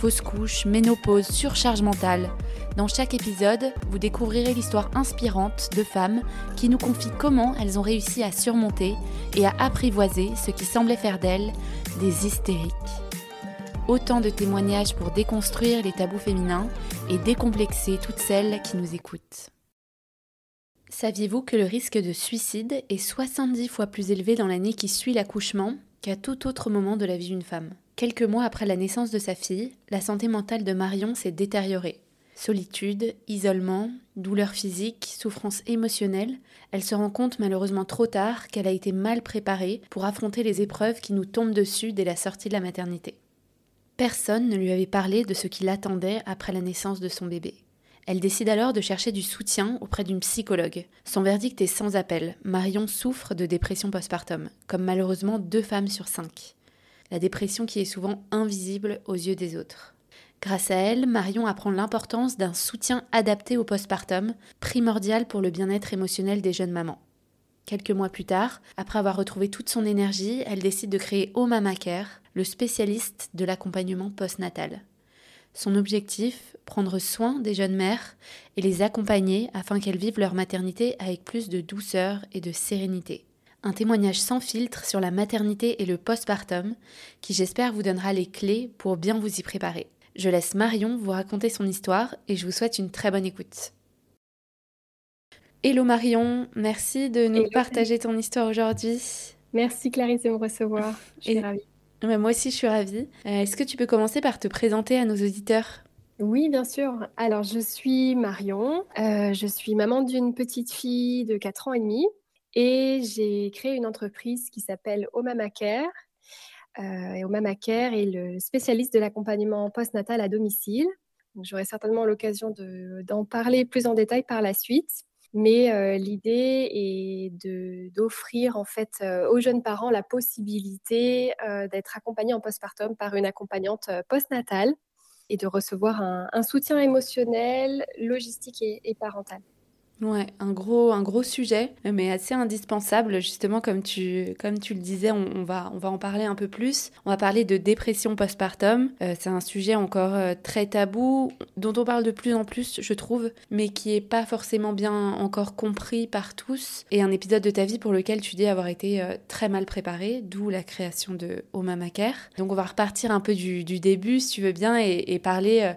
fausse couche, ménopause, surcharge mentale. Dans chaque épisode, vous découvrirez l'histoire inspirante de femmes qui nous confient comment elles ont réussi à surmonter et à apprivoiser ce qui semblait faire d'elles des hystériques. Autant de témoignages pour déconstruire les tabous féminins et décomplexer toutes celles qui nous écoutent. Saviez-vous que le risque de suicide est 70 fois plus élevé dans l'année qui suit l'accouchement qu'à tout autre moment de la vie d'une femme? Quelques mois après la naissance de sa fille, la santé mentale de Marion s'est détériorée. Solitude, isolement, douleurs physiques, souffrance émotionnelle, elle se rend compte malheureusement trop tard qu'elle a été mal préparée pour affronter les épreuves qui nous tombent dessus dès la sortie de la maternité. Personne ne lui avait parlé de ce qui l'attendait après la naissance de son bébé. Elle décide alors de chercher du soutien auprès d'une psychologue. Son verdict est sans appel. Marion souffre de dépression postpartum, comme malheureusement deux femmes sur cinq la dépression qui est souvent invisible aux yeux des autres. Grâce à elle, Marion apprend l'importance d'un soutien adapté au postpartum, primordial pour le bien-être émotionnel des jeunes mamans. Quelques mois plus tard, après avoir retrouvé toute son énergie, elle décide de créer Oh Mama Care, le spécialiste de l'accompagnement postnatal. Son objectif, prendre soin des jeunes mères et les accompagner afin qu'elles vivent leur maternité avec plus de douceur et de sérénité un témoignage sans filtre sur la maternité et le postpartum qui j'espère vous donnera les clés pour bien vous y préparer. Je laisse Marion vous raconter son histoire et je vous souhaite une très bonne écoute. Hello Marion, merci de nous partager ton histoire aujourd'hui. Merci Clarisse de me recevoir, je suis ravie. moi aussi je suis ravie. Euh, est-ce que tu peux commencer par te présenter à nos auditeurs? Oui, bien sûr. Alors, je suis Marion. Euh, je suis maman d'une petite fille de 4 ans et demi. Et j'ai créé une entreprise qui s'appelle Omama Care. Euh, et Omama Care est le spécialiste de l'accompagnement postnatal à domicile. J'aurai certainement l'occasion d'en parler plus en détail par la suite. Mais euh, l'idée est d'offrir en fait euh, aux jeunes parents la possibilité euh, d'être accompagnés en postpartum par une accompagnante postnatale et de recevoir un, soutien émotionnel, logistique et parental. Ouais, un gros, un gros sujet, mais assez indispensable. Justement, comme tu, comme tu le disais, on, va, on va en parler un peu plus. On va parler de dépression postpartum. Euh, c'est un sujet encore euh, très tabou, dont on parle de plus en plus, je trouve, mais qui est pas forcément bien encore compris par tous. Et un épisode de ta vie pour lequel tu dis avoir été euh, très mal préparé, d'où la création de Oh Mama Care. Donc, on va repartir un peu du, du début, si tu veux bien, et parler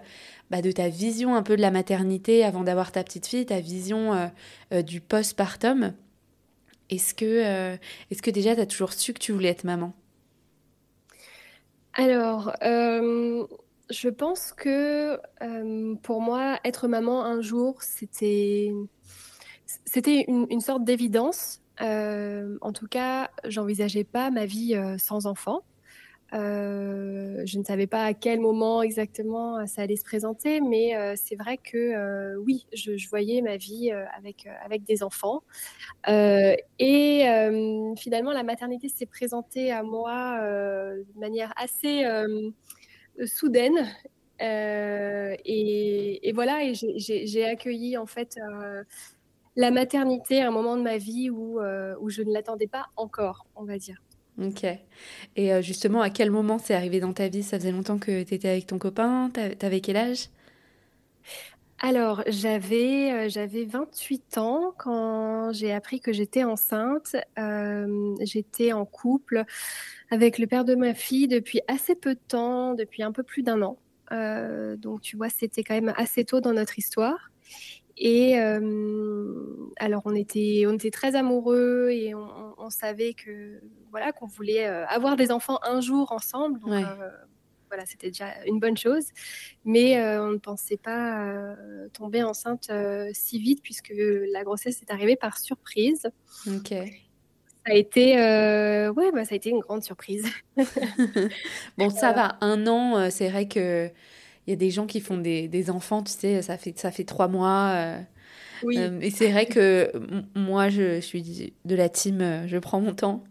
bah, de ta vision un peu de la maternité avant d'avoir ta petite fille, ta vision euh, euh, du postpartum. Est-ce que, euh, est-ce que déjà tu as toujours su que tu voulais être maman? Alors, je pense que pour moi, être maman un jour, c'était, c'était une, sorte d'évidence. en tout cas, j'envisageais pas ma vie sans enfant. Euh, je ne savais pas à quel moment exactement euh, ça allait se présenter, mais euh, c'est vrai que oui, je, voyais ma vie avec, avec des enfants. et finalement, la maternité s'est présentée à moi de manière assez soudaine. Et, et, voilà, et j'ai accueilli en fait la maternité à un moment de ma vie où, où je ne l'attendais pas encore, on va dire. Ok. Et euh, justement, à quel moment c'est arrivé dans ta vie? Ça faisait longtemps que tu étais avec ton copain? T'avais quel âge? Alors, j'avais euh, j'avais 28 ans quand j'ai appris que j'étais enceinte. Euh, j'étais en couple avec le père de ma fille depuis assez peu de temps, depuis un peu plus d'un an. donc, tu vois, c'était quand même assez tôt dans notre histoire. Et alors, on était, on était très amoureux et on, savait que voilà qu'on voulait avoir des enfants un jour ensemble. Donc, voilà, c'était déjà une bonne chose. Mais on ne pensait pas tomber enceinte si vite puisque la grossesse est arrivée par surprise. Ok. Ça a été, ouais, bah, ça a été une grande surprise. bon, ça va. Un an, c'est vrai que il y a des gens qui font des, des, enfants, tu sais, ça fait, ça fait trois mois. Oui. et c'est vrai que moi, je suis de la team, je prends mon temps.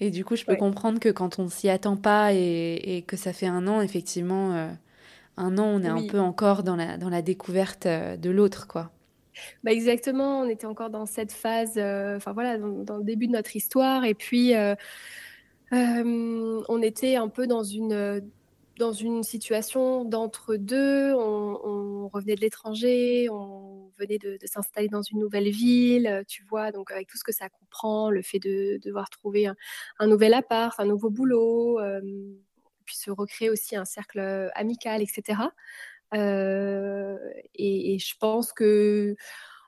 Et du coup, je peux comprendre que quand on s'y attend pas et, et, que ça fait un an, effectivement, un an, on est un peu encore dans la, dans la découverte de l'autre, quoi. Bah exactement, on était encore dans cette phase, euh, enfin voilà, dans, le début de notre histoire, et puis euh, euh, on était un peu dans une dans une situation d'entre-deux. On, revenait de l'étranger, on venait de, s'installer dans une nouvelle ville, tu vois, donc avec tout ce que ça comprend, le fait de, devoir trouver un, nouvel appart, un nouveau boulot, puis se recréer aussi un cercle amical, etc. Euh, et, je pense que,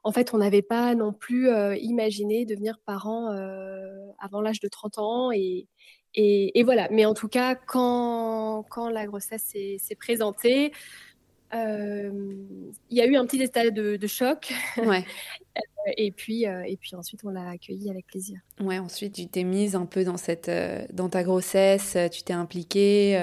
en fait, on n'avait pas non plus euh, imaginé devenir parent euh, avant l'âge de 30 ans. Et, et, voilà. Mais en tout cas, quand, quand la grossesse s'est présentée, il y a eu un petit état de, choc. Ouais. et, puis, et puis ensuite, on l'a accueilli avec plaisir. Ouais, ensuite, tu t'es mise un peu dans, cette, dans ta grossesse, tu t'es impliquée.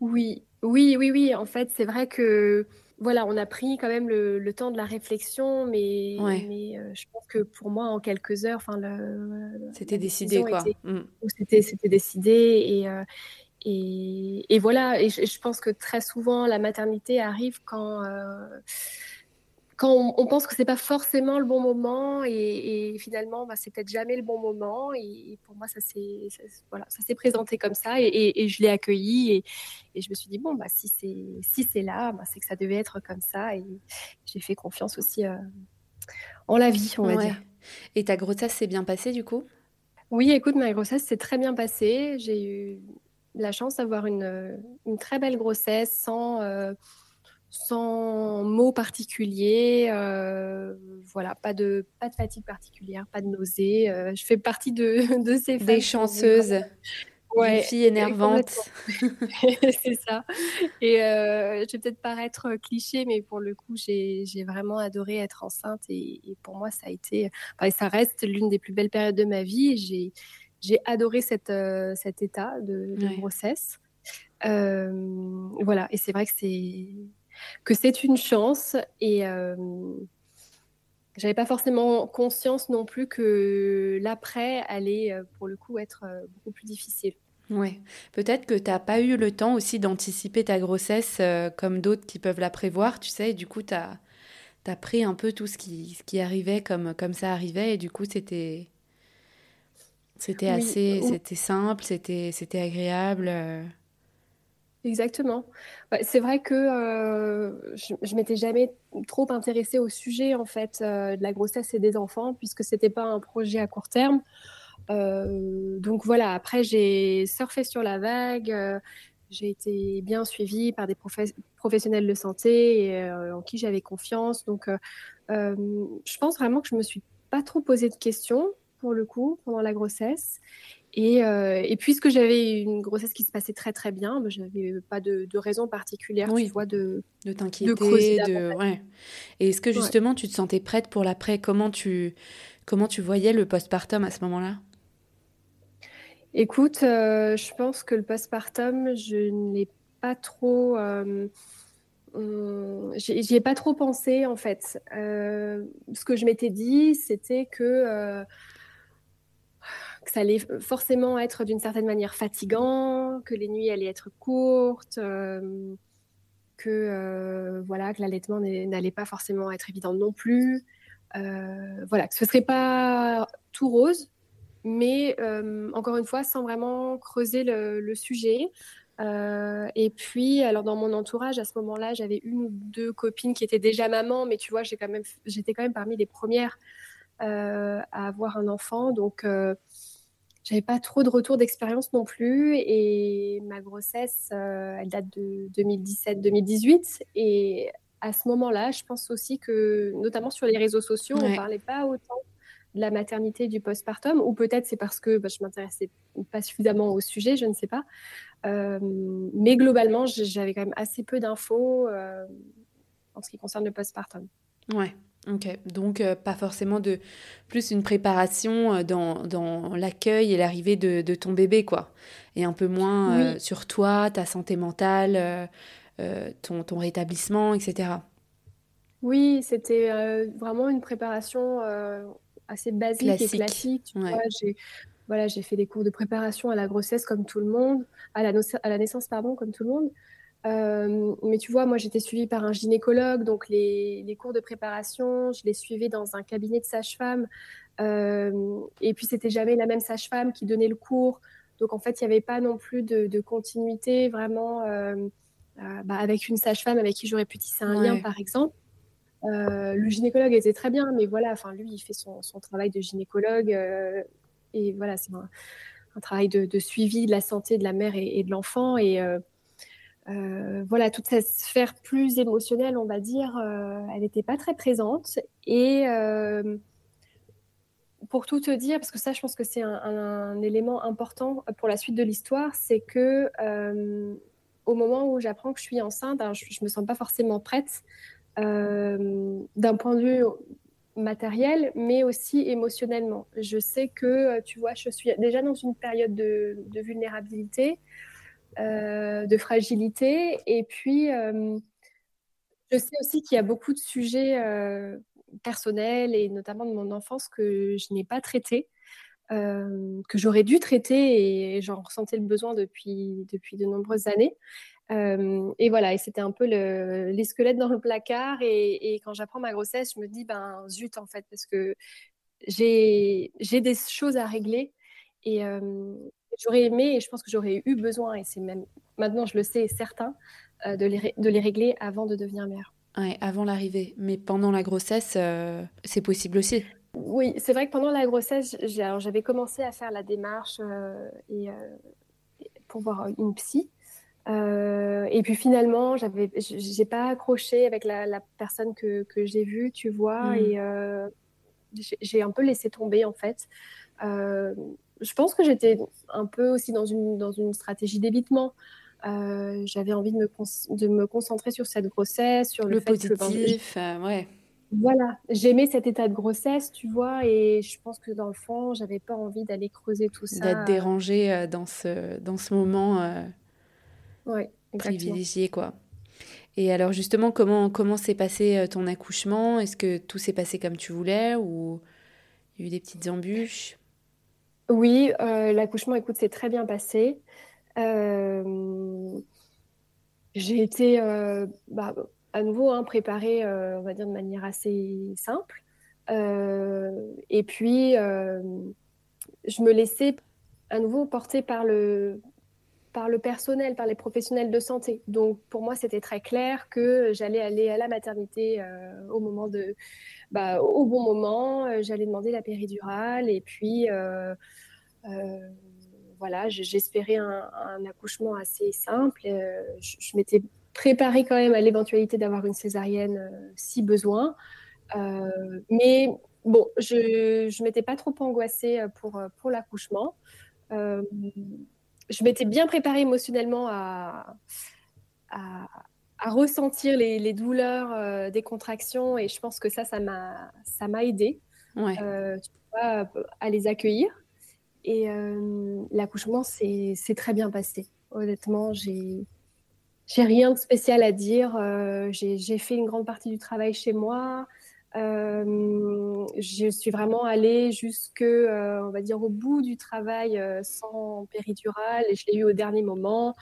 Oui, oui, oui, oui. En fait, c'est vrai que voilà, on a pris quand même le, temps de la réflexion, mais, mais euh, je pense que pour moi, en quelques heures, enfin, c'était décidé quoi. Mmh. C'était, c'était décidé et, euh, et, et, voilà. Et je, je, pense que très souvent, la maternité arrive quand euh, quand on, pense que c'est pas forcément le bon moment et, finalement bah, c'est peut-être jamais le bon moment et, pour moi ça s'est voilà ça s'est présenté comme ça et, je l'ai accueilli et, je me suis dit bon bah si c'est si c'est là bah, c'est que ça devait être comme ça et j'ai fait confiance aussi euh, en la vie on va dire. Et ta grossesse s'est bien passée du coup? Oui écoute ma grossesse s'est très bien passée. J'ai eu la chance d'avoir une, une, très belle grossesse sans euh, sans mots particuliers, euh, voilà, pas de, pas de fatigue particulière, pas de nausée. Euh, je fais partie de, de ces Des chanceuses. Ouais, des filles énervantes. c'est ça. Et euh, je vais peut-être paraître cliché, mais pour le coup, j'ai vraiment adoré être enceinte. Et, pour moi, ça a été, ça reste l'une des plus belles périodes de ma vie. J'ai adoré cette, cet état de, grossesse. voilà, et c'est vrai que c'est que c'est une chance et euh, j'avais pas forcément conscience non plus que l'après allait euh, pour le coup être euh, beaucoup plus difficile. Ouais, peut-être que tu n'as pas eu le temps aussi d'anticiper ta grossesse comme d'autres qui peuvent la prévoir, tu sais, et du coup tu as, as, pris un peu tout ce qui, ce qui arrivait comme, comme ça arrivait et du coup c'était c'était assez c'était simple, c'était c'était agréable. Exactement. c'est vrai que euh, je, je m'étais jamais trop intéressée au sujet en fait euh, de la grossesse et des enfants puisque c'était pas un projet à court terme. Euh, donc voilà. Après, j'ai surfé sur la vague. j'ai été bien suivie par des professionnels de santé en qui j'avais confiance. Donc, je pense vraiment que je me suis pas trop posé de questions pour le coup pendant la grossesse. Et, euh, et, puisque j'avais une grossesse qui se passait très très bien, bah, je n'avais pas de, de, raison particulière, tu vois, de, de t'inquiéter. De, ouais. Et est-ce que justement tu te sentais prête pour l'après? Comment tu, comment tu voyais le postpartum à ce moment-là? Écoute, euh, je pense que le postpartum, je n'ai pas trop. Euh, hum, J'y ai pas trop pensé en fait. Ce que je m'étais dit, c'était que que ça allait forcément être d'une certaine manière fatigant, que les nuits allaient être courtes, euh, que euh, voilà, que l'allaitement n'allait pas forcément être évident non plus. Euh, voilà, que ce serait pas tout rose, mais encore une fois, sans vraiment creuser le, sujet. et puis, alors dans mon entourage, à ce moment-là, j'avais une ou deux copines qui étaient déjà mamans, mais tu vois, j'étais quand même parmi les premières à avoir un enfant, donc j'avais pas trop de retour d'expérience non plus et ma grossesse, euh, elle date de 2017-2018 et à ce moment-là, je pense aussi que, notamment sur les réseaux sociaux, on parlait pas autant de la maternité du postpartum, ou peut-être c'est parce que bah, je m'intéressais pas suffisamment au sujet, je ne sais pas. Euh, mais globalement, j'avais quand même assez peu d'infos euh, en ce qui concerne le postpartum. Ouais. Ok, donc euh, pas forcément de plus une préparation euh, dans, dans l'accueil et l'arrivée de, de, ton bébé, quoi. Et un peu moins euh, sur toi, ta santé mentale, ton, ton, rétablissement, etc. Oui, c'était vraiment une préparation assez basique et classique. Tu vois, j'ai voilà, j'ai fait des cours de préparation à la grossesse comme tout le monde, à la, à la naissance pardon comme tout le monde. Euh, mais tu vois, moi j'étais suivie par un gynécologue, donc les, les, cours de préparation, je les suivais dans un cabinet de sage-femme. Euh, et puis c'était jamais la même sage-femme qui donnait le cours. Donc en fait, il n'y avait pas non plus de, de continuité vraiment euh, bah, avec une sage-femme avec qui j'aurais pu tisser un lien, par exemple. le gynécologue était très bien, mais voilà, enfin lui, il fait son, son travail de gynécologue et voilà, c'est un, travail de, suivi de la santé de la mère et, de l'enfant. Et euh, euh, voilà, toute cette sphère plus émotionnelle, on va dire, euh, elle n'était pas très présente. Et pour tout te dire, parce que ça, je pense que c'est un, élément important pour la suite de l'histoire, c'est que au moment où j'apprends que je suis enceinte, je, ne me sens pas forcément prête. d'un point de vue matériel, mais aussi émotionnellement. Je sais que, euh, tu vois, je suis déjà dans une période de, vulnérabilité, euh, de fragilité, et puis euh, je sais aussi qu'il y a beaucoup de sujets personnels et notamment de mon enfance que je n'ai pas traités. que j'aurais dû traiter et j'en ressentais le besoin depuis, depuis de nombreuses années. Euh, et voilà, et c'était un peu le, les squelettes dans le placard. Et, quand j'apprends ma grossesse, je me dis, ben zut, en fait, parce que j'ai des choses à régler. Et euh, j'aurais aimé, et je pense que j'aurais eu besoin, et c'est même maintenant, je le sais, certain, euh, de, les, de les régler avant de devenir mère. Ouais, avant l'arrivée. Mais pendant la grossesse, c'est possible aussi. Oui, c'est vrai que pendant la grossesse, j'avais commencé à faire la démarche et, pour voir une psy. Euh, et puis finalement, j'avais, j'ai pas accroché avec la, personne que, que j'ai vue, tu vois, hmm. et euh, j'ai un peu laissé tomber en fait. Euh, je pense que j'étais un peu aussi dans une, dans une stratégie d'évitement. j'avais envie de me, de me concentrer sur cette grossesse, sur le, fait positif, que, ouais. Voilà, j'aimais cet état de grossesse, tu vois, et je pense que dans le fond, j'avais pas envie d'aller creuser tout ça. D'être dérangée dans ce, dans ce moment ouais, privilégié, quoi. Et alors justement, comment comment s'est passé euh, ton accouchement? Est-ce que tout s'est passé comme tu voulais ou il y a eu des petites embûches? Oui, euh, l'accouchement, écoute, s'est très bien passé. Euh, j'ai été bah, à nouveau hein, préparée, on va dire, de manière assez simple. et puis, je me laissais à nouveau porter par le, par le personnel, par les professionnels de santé. Donc pour moi, c'était très clair que j'allais aller à la maternité euh, au moment de, bah, au bon moment. Euh, j'allais demander la péridurale et puis euh, voilà, j'espérais un, accouchement assez simple. je, m'étais préparée quand même à l'éventualité d'avoir une césarienne si besoin, mais bon, je ne m'étais pas trop angoissée pour pour l'accouchement je m'étais bien préparée émotionnellement à, à, ressentir les, douleurs euh, des contractions et je pense que ça, ça m'a, ça m'a aidé euh, à les accueillir. Et euh, l'accouchement s'est très bien passé. Honnêtement, j'ai j'ai rien de spécial à dire. j'ai fait une grande partie du travail chez moi. Euh, je suis vraiment allée jusque, euh, on va dire, au bout du travail euh, sans péridurale et je l'ai eu au dernier moment.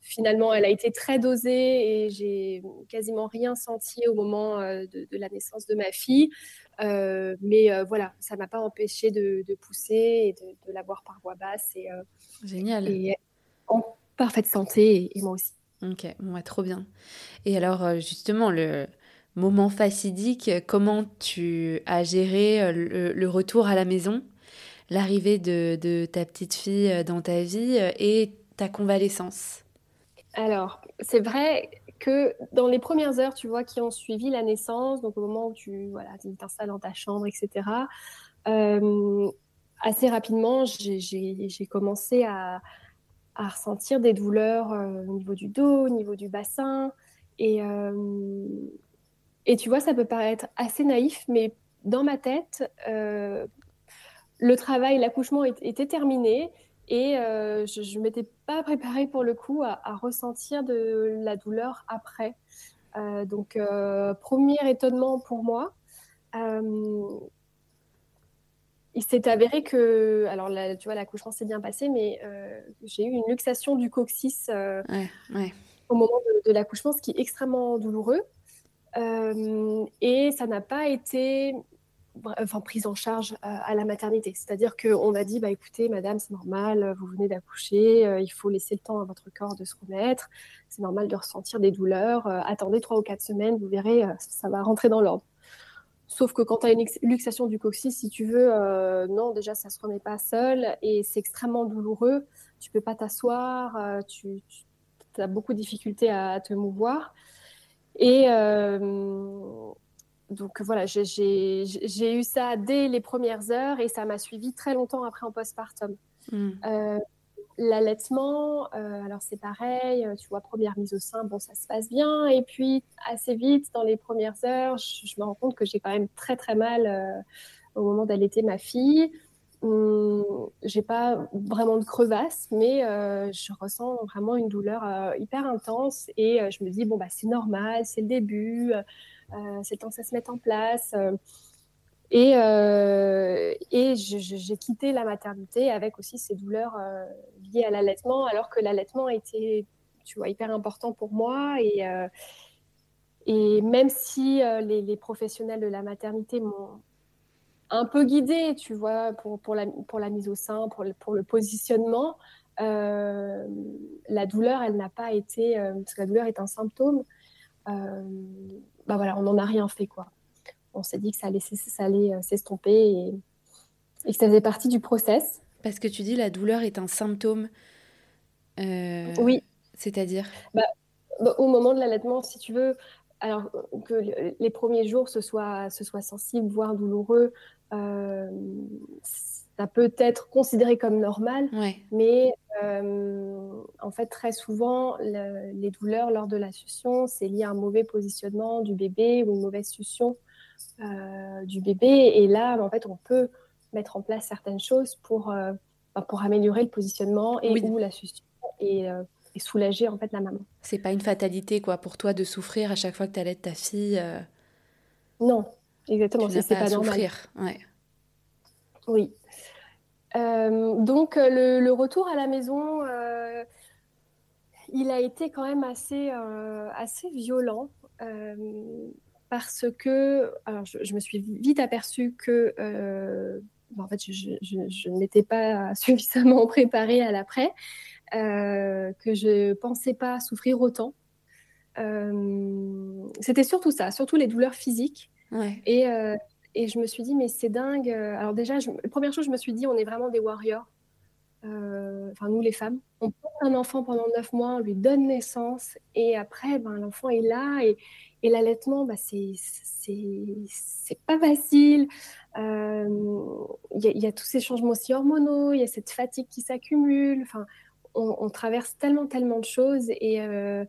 finalement, elle a été très dosée et j'ai quasiment rien senti au moment de, la naissance de ma fille. mais voilà, ça m'a pas empêché de, pousser et de, la voir par voie basse. Et, Génial. Et en parfaite santé et, moi aussi. Ok, moi trop bien. Et alors, justement, le, moment facidique, comment tu as géré euh, le, retour à la maison, l'arrivée de, ta petite fille euh, dans ta vie euh, et ta convalescence Alors, c'est vrai que dans les premières heures, tu vois, qui ont suivi la naissance, donc au moment où tu voilà, t'installes dans ta chambre, etc., assez rapidement, j'ai commencé à, ressentir des douleurs au niveau du dos, au niveau du bassin. Et, et tu vois, ça peut paraître assez naïf, mais dans ma tête, euh, le travail, l'accouchement était terminé. Et je ne m'étais pas préparée pour le coup à, ressentir de la douleur après. donc, premier étonnement pour moi. il s'est avéré que, alors là, tu vois, l'accouchement s'est bien passé, mais j'ai eu une luxation du coccyx au moment de, de l'accouchement, ce qui est extrêmement douloureux. Et ça n'a pas été enfin, prise en charge euh, à, la maternité. C'est-à-dire qu'on m'a dit, bah, écoutez, madame, c'est normal, vous venez d'accoucher, euh, il faut laisser le temps à votre corps de se remettre, c'est normal de ressentir des douleurs, euh, attendez trois ou quatre semaines, vous verrez, ça va rentrer dans l'ordre. Sauf que quand tu as une luxation du coccyx, si tu veux, non, déjà, ça ne se remet pas seul et c'est extrêmement douloureux. Tu peux pas t'asseoir, tu, as beaucoup de difficultés à, te mouvoir. Et, donc voilà, j'ai eu ça dès les premières heures et ça m'a suivi très longtemps après en postpartum. Euh, l'allaitement, euh, alors c'est pareil, euh, tu vois, première mise au sein, bon, ça se passe bien. Et puis, assez vite, dans les premières heures, je, me rends compte que j'ai quand même très, très mal au moment d'allaiter ma fille. J'ai pas vraiment de crevasse, mais je ressens vraiment une douleur hyper intense. Et je me dis, bon, bah, c'est normal, c'est le début. Euh, c'est temps que ça se mette en place. Euh, et, euh, et j'ai quitté la maternité avec aussi ces douleurs liées à l'allaitement, alors que l'allaitement était, tu vois, hyper important pour moi. Et, et même si les, professionnels de la maternité m'ont un peu guidée, tu vois, pour, pour, la, pour la mise au sein, pour le, pour le positionnement, la douleur, elle n'a pas été, parce que la douleur est un symptôme, bah voilà, on n'en a rien fait quoi. On s'est dit que ça allait, ça allait euh, s'estomper et, et, que ça faisait partie du process. Parce que tu dis la douleur est un symptôme. Euh, oui. C'est-à-dire? Bah, bah, Au moment de l'allaitement, si tu veux, alors que les premiers jours ce soit, ce soit sensible, voire douloureux, euh, ça peut être considéré comme normal, mais euh, en fait, très souvent, les douleurs lors de la succion, c'est lié à un mauvais positionnement du bébé ou une mauvaise succion euh, du bébé. Et là, en fait, on peut mettre en place certaines choses pour, bah, pour améliorer le positionnement et ou la succion et, et, soulager en fait la maman. C'est pas une fatalité quoi pour toi de souffrir à chaque fois que tu allaites ta fille. Non, exactement. C'est pas, pas normal. Ouais. Oui. Euh, donc euh, le, retour à la maison, euh, il a été quand même assez, assez violent parce que, alors je, me suis vite aperçue que, en fait, je, ne m'étais pas suffisamment préparée à l'après, que je pensais pas souffrir autant. C'était surtout ça, surtout les douleurs physiques. Et et je me suis dit, mais c'est dingue. Alors déjà, la première chose, je me suis dit, on est vraiment des warriors. Euh, enfin, nous les femmes. On porte un enfant pendant neuf mois, on lui donne naissance, et après, ben, l'enfant est là, et, et l'allaitement, ben, c'est pas facile. Euh, il y, a tous ces changements aussi hormonaux, il y a cette fatigue qui s'accumule. Enfin, on, traverse tellement, tellement de choses, et, euh,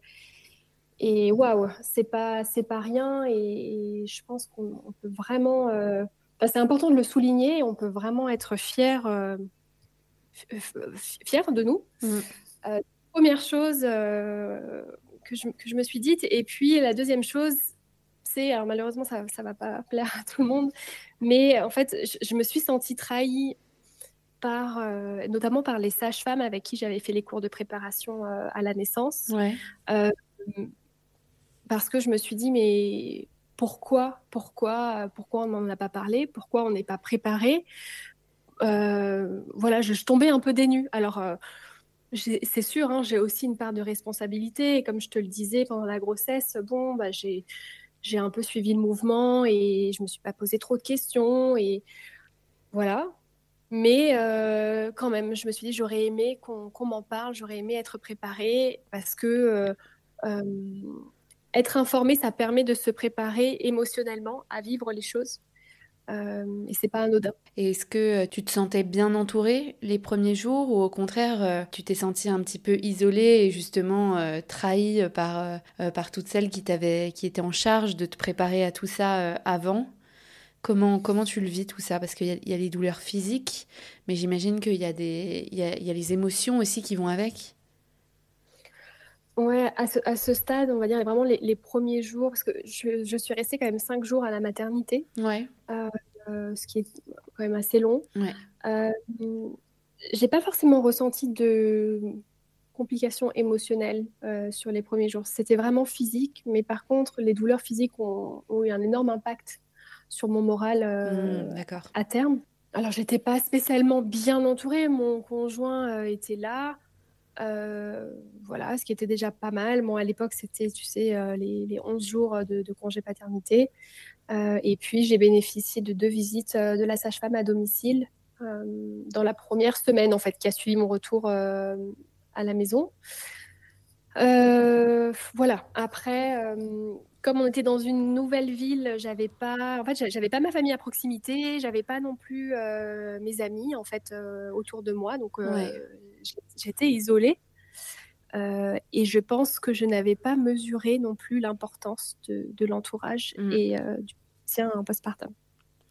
et waouh, c'est pas c'est pas rien et, je pense qu'on peut vraiment. Euh, c'est important de le souligner. On peut vraiment être fier euh, fier de nous. Mm. Euh, première chose que je, que, je, me suis dite. Et puis la deuxième chose, c'est alors malheureusement ça ça va pas plaire à tout le monde, mais en fait je, me suis sentie trahie par, notamment par les sages-femmes avec qui j'avais fait les cours de préparation à la naissance. Ouais parce que je me suis dit, mais pourquoi, pourquoi, pourquoi on n'en a pas parlé? Pourquoi on n'est pas préparé? Euh, Voilà, je, tombais un peu dénue. Alors, euh, c'est sûr, hein, j'ai aussi une part de responsabilité. Comme je te le disais pendant la grossesse, bon, bah, j'ai j'ai un peu suivi le mouvement et je me suis pas posé trop de questions et voilà. Mais euh, quand même, je me suis dit, j'aurais aimé qu'on m'en parle, j'aurais aimé être préparée parce que être informé, ça permet de se préparer émotionnellement à vivre les choses. Euh, et c'est pas anodin. Est-ce que euh, tu te sentais bien entourée les premiers jours ou au contraire euh, tu t'es sentie un petit peu isolée et justement euh, trahie par, par toutes celles qui, qui étaient en charge de te préparer à tout ça avant? Comment, comment tu le vis tout ça? Parce qu'il y, a les douleurs physiques, mais j'imagine qu'il y, a des, y a les émotions aussi qui vont avec. Ouais, à ce, à ce stade, on va dire vraiment les, les premiers jours, parce que je, je, suis restée quand même cinq jours à la maternité, ouais. euh, euh, ce qui est quand même assez long. Ouais. Euh, j'ai pas forcément ressenti de complications émotionnelles euh, sur les premiers jours. C'était vraiment physique, mais par contre, les douleurs physiques ont, ont eu un énorme impact sur mon moral Mmh, à terme. Alors, j'étais pas spécialement bien entourée. Mon conjoint était là. Euh, voilà, ce qui était déjà pas mal. Bon, à l'époque, c'était, tu sais, euh, les, les, 11 jours de, de congé paternité. Euh, et puis, j'ai bénéficié de deux visites de la sage-femme à domicile dans la première semaine, en fait, qui a suivi mon retour à la maison. voilà. Après, comme on était dans une nouvelle ville, j'avais pas, en fait, j'avais pas ma famille à proximité, j'avais pas non plus euh, mes amis en fait euh, autour de moi, donc euh, ouais. j'étais isolée. et je pense que je n'avais pas mesuré non plus l'importance de, de l'entourage Mm. et du soutien en postpartum.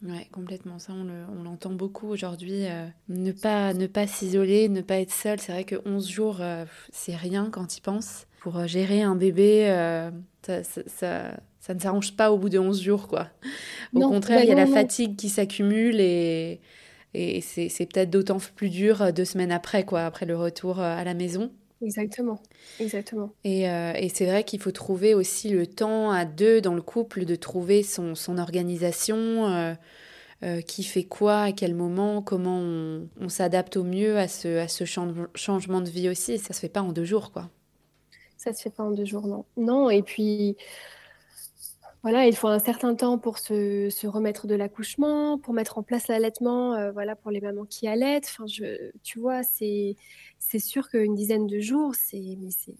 Ouais, complètement. Ça, on, le, on l'entend beaucoup aujourd'hui. euh, ne pas, ne pas s'isoler, ne pas être seul. C'est vrai que 11 jours, euh, c'est rien quand y penses. Pour euh, gérer un bébé, euh, ça, ça, ça, ça ne s'arrange pas au bout de 11 jours, quoi. Au Non, contraire, bah il y a la non. fatigue qui s'accumule et, et c'est, peut-être d'autant plus dur deux semaines après, quoi, après le retour à la maison. Exactement, exactement. Et, euh, et c'est vrai qu'il faut trouver aussi le temps à deux dans le couple de trouver son, son organisation, euh, euh, qui fait quoi, à quel moment, comment on, on s'adapte au mieux à ce, à ce chan- changement de vie aussi. Et ça se fait pas en deux jours, quoi. Ça se fait pas en deux jours, non. Non, et puis voilà, il faut un certain temps pour se, se remettre de l'accouchement, pour mettre en place l'allaitement, euh, voilà, pour les mamans qui allaitent. Enfin, je, tu vois, c'est, c'est sûr qu'une dizaine de jours, c'est, mais c'est,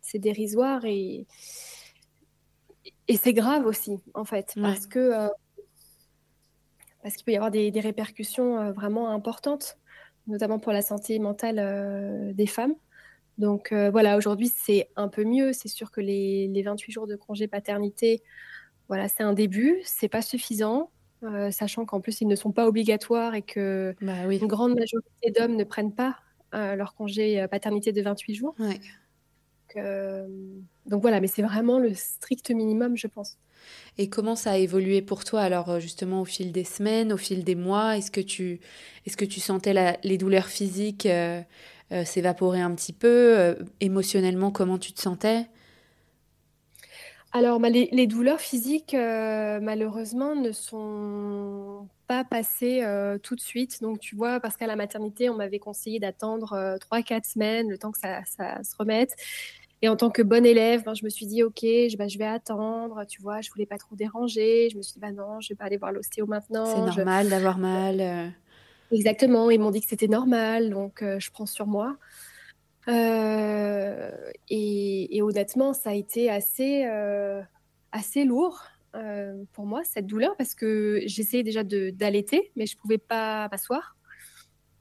c'est dérisoire et, et c'est grave aussi, en fait, Ouais. parce que, euh, parce qu'il peut y avoir des, des répercussions euh, vraiment importantes, notamment pour la santé mentale des femmes. Donc voilà, aujourd'hui c'est un peu mieux. C'est sûr que les, les 28 jours de congé paternité, voilà, c'est un début, c'est pas suffisant, euh, sachant qu'en plus ils ne sont pas obligatoires et que Bah oui. une grande majorité d'hommes ne prennent pas euh, leur congé euh, paternité de 28 jours. Ouais. Donc, euh, donc voilà, mais c'est vraiment le strict minimum, je pense. Et comment ça a évolué pour toi alors justement au fil des semaines, au fil des mois? Est-ce que tu, est-ce que tu sentais la- les douleurs physiques s'évaporer un petit peu Émotionnellement, comment tu te sentais? Alors, bah, les, les douleurs physiques, euh, malheureusement, ne sont pas passées euh, tout de suite. Donc, tu vois, parce qu'à la maternité, on m'avait conseillé d'attendre euh, 3-4 semaines, le temps que ça, ça se remette. Et en tant que bonne élève, ben, je me suis dit, OK, je, bah, je vais attendre, tu vois, je voulais pas trop déranger. Je me suis dit, bah non, je vais pas aller voir l'ostéo C'est maintenant. Je- normal d'avoir mal. euh, Exactement, ils m'ont dit que c'était normal, donc je prends sur moi. Euh, et, et honnêtement, ça a été assez, euh, assez lourd euh, pour moi, cette douleur, parce que j'essayais déjà d'allaiter, mais je pouvais pas m'asseoir.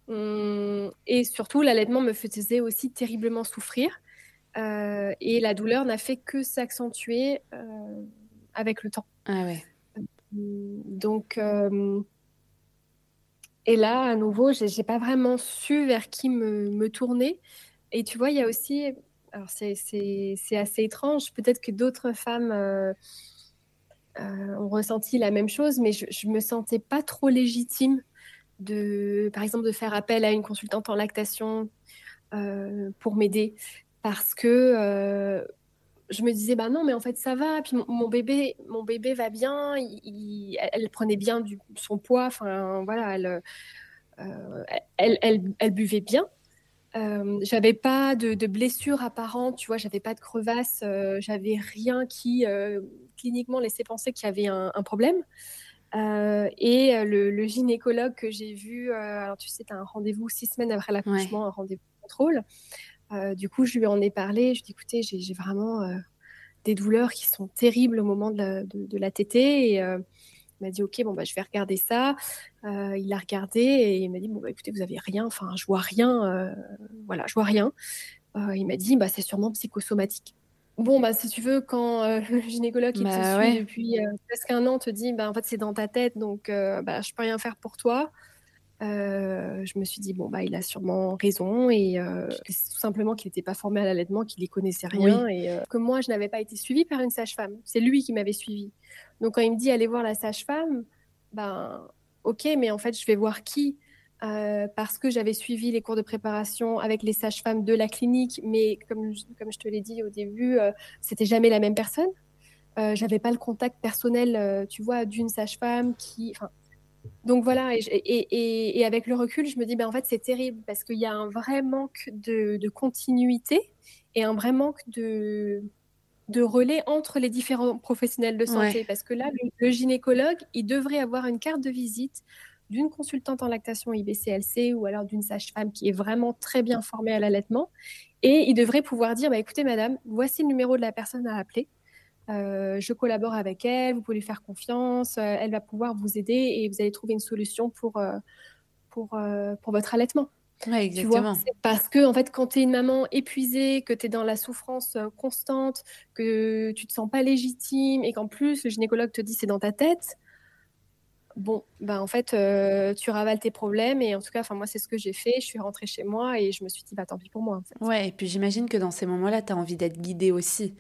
Hum, et surtout, l'allaitement me faisait aussi terriblement souffrir. Et la douleur n'a fait que s'accentuer avec le temps. Ah ouais. Hum, Donc, et là, à nouveau, j'ai j'ai pas vraiment su vers qui me, me tourner. Et tu vois, il y a aussi, alors c'est assez étrange, peut-être que d'autres femmes euh, euh, ont ressenti la même chose, mais je, je me sentais pas trop légitime de, par exemple, de faire appel à une consultante en lactation euh, pour m'aider, parce que je me disais, bah non, mais en fait, ça va. Puis mon, bébé, mon bébé va bien. il- elle, prenait bien du, son poids. Enfin, voilà, elle, elle, elle buvait bien. Euh, j'avais pas de, de blessure apparente, tu vois, j'avais pas de crevasse, euh, j'avais rien qui euh, cliniquement laissait penser qu'il y avait un, un problème. Et le, le gynécologue que j'ai vu, alors tu sais, tu as un rendez-vous six semaines après l'accouchement, un rendez-vous de contrôle. Du coup, je lui en ai parlé. Je lui ai dit, écoutez, j'ai vraiment des douleurs qui sont terribles au moment de la, de, de la tétée. Et il m'a dit, OK, bon, bah, je vais regarder ça. Euh, il a regardé et il m'a dit, bon, bah, écoutez, vous avez rien. Enfin, je vois rien. euh, voilà, je vois rien. Euh, il m'a dit, bah, c'est sûrement psychosomatique. Bon, bah, si tu veux, quand le gynécologue qui te Bah suit ouais. depuis presque un an te dit, bah, en fait, c'est dans ta tête, donc bah, je peux rien faire pour toi. je me suis dit, bon, bah, il a sûrement raison et tout simplement qu'il n'était pas formé à l'allaitement, qu'il n'y connaissait rien et que moi, je n'avais pas été suivie par une sage-femme. C'est lui qui m'avait suivie. Donc, quand il me dit, allez voir la sage-femme, ben, ok, mais en fait, je vais voir qui? Euh, parce que j'avais suivi les cours de préparation avec les sages-femmes de la clinique, mais comme, comme je te l'ai dit au début, euh, c'était jamais la même personne. Euh, j'avais pas le contact personnel, euh, tu vois, d'une sage-femme qui. Donc voilà, et, et, et, avec le recul, je me dis, ben, en fait, c'est terrible parce qu'il y a un vrai manque de, de, continuité et un vrai manque de, de relais entre les différents professionnels de santé. Ouais. Parce que là, le, le gynécologue, il devrait avoir une carte de visite d'une consultante en lactation IBCLC ou alors d'une sage-femme qui est vraiment très bien formée à l'allaitement. Et il devrait pouvoir dire, bah, écoutez, madame, voici le numéro de la personne à appeler. Euh, je collabore avec elle, vous pouvez lui faire confiance, euh, elle va pouvoir vous aider et vous allez trouver une solution pour, euh, pour, pour votre allaitement. Ouais, exactement. Tu vois, parce que en fait, quand tu es une maman épuisée, que tu es dans la souffrance constante, que tu te sens pas légitime et qu'en plus le gynécologue te dit c'est dans ta tête, bon, ben en fait, euh, tu ravales tes problèmes et en tout cas, enfin moi, c'est ce que j'ai fait. Je suis rentrée chez moi et je me suis dit, bah tant pis pour moi. En fait. Ouais, et puis j'imagine que dans ces moments-là, tu as envie d'être guidée aussi.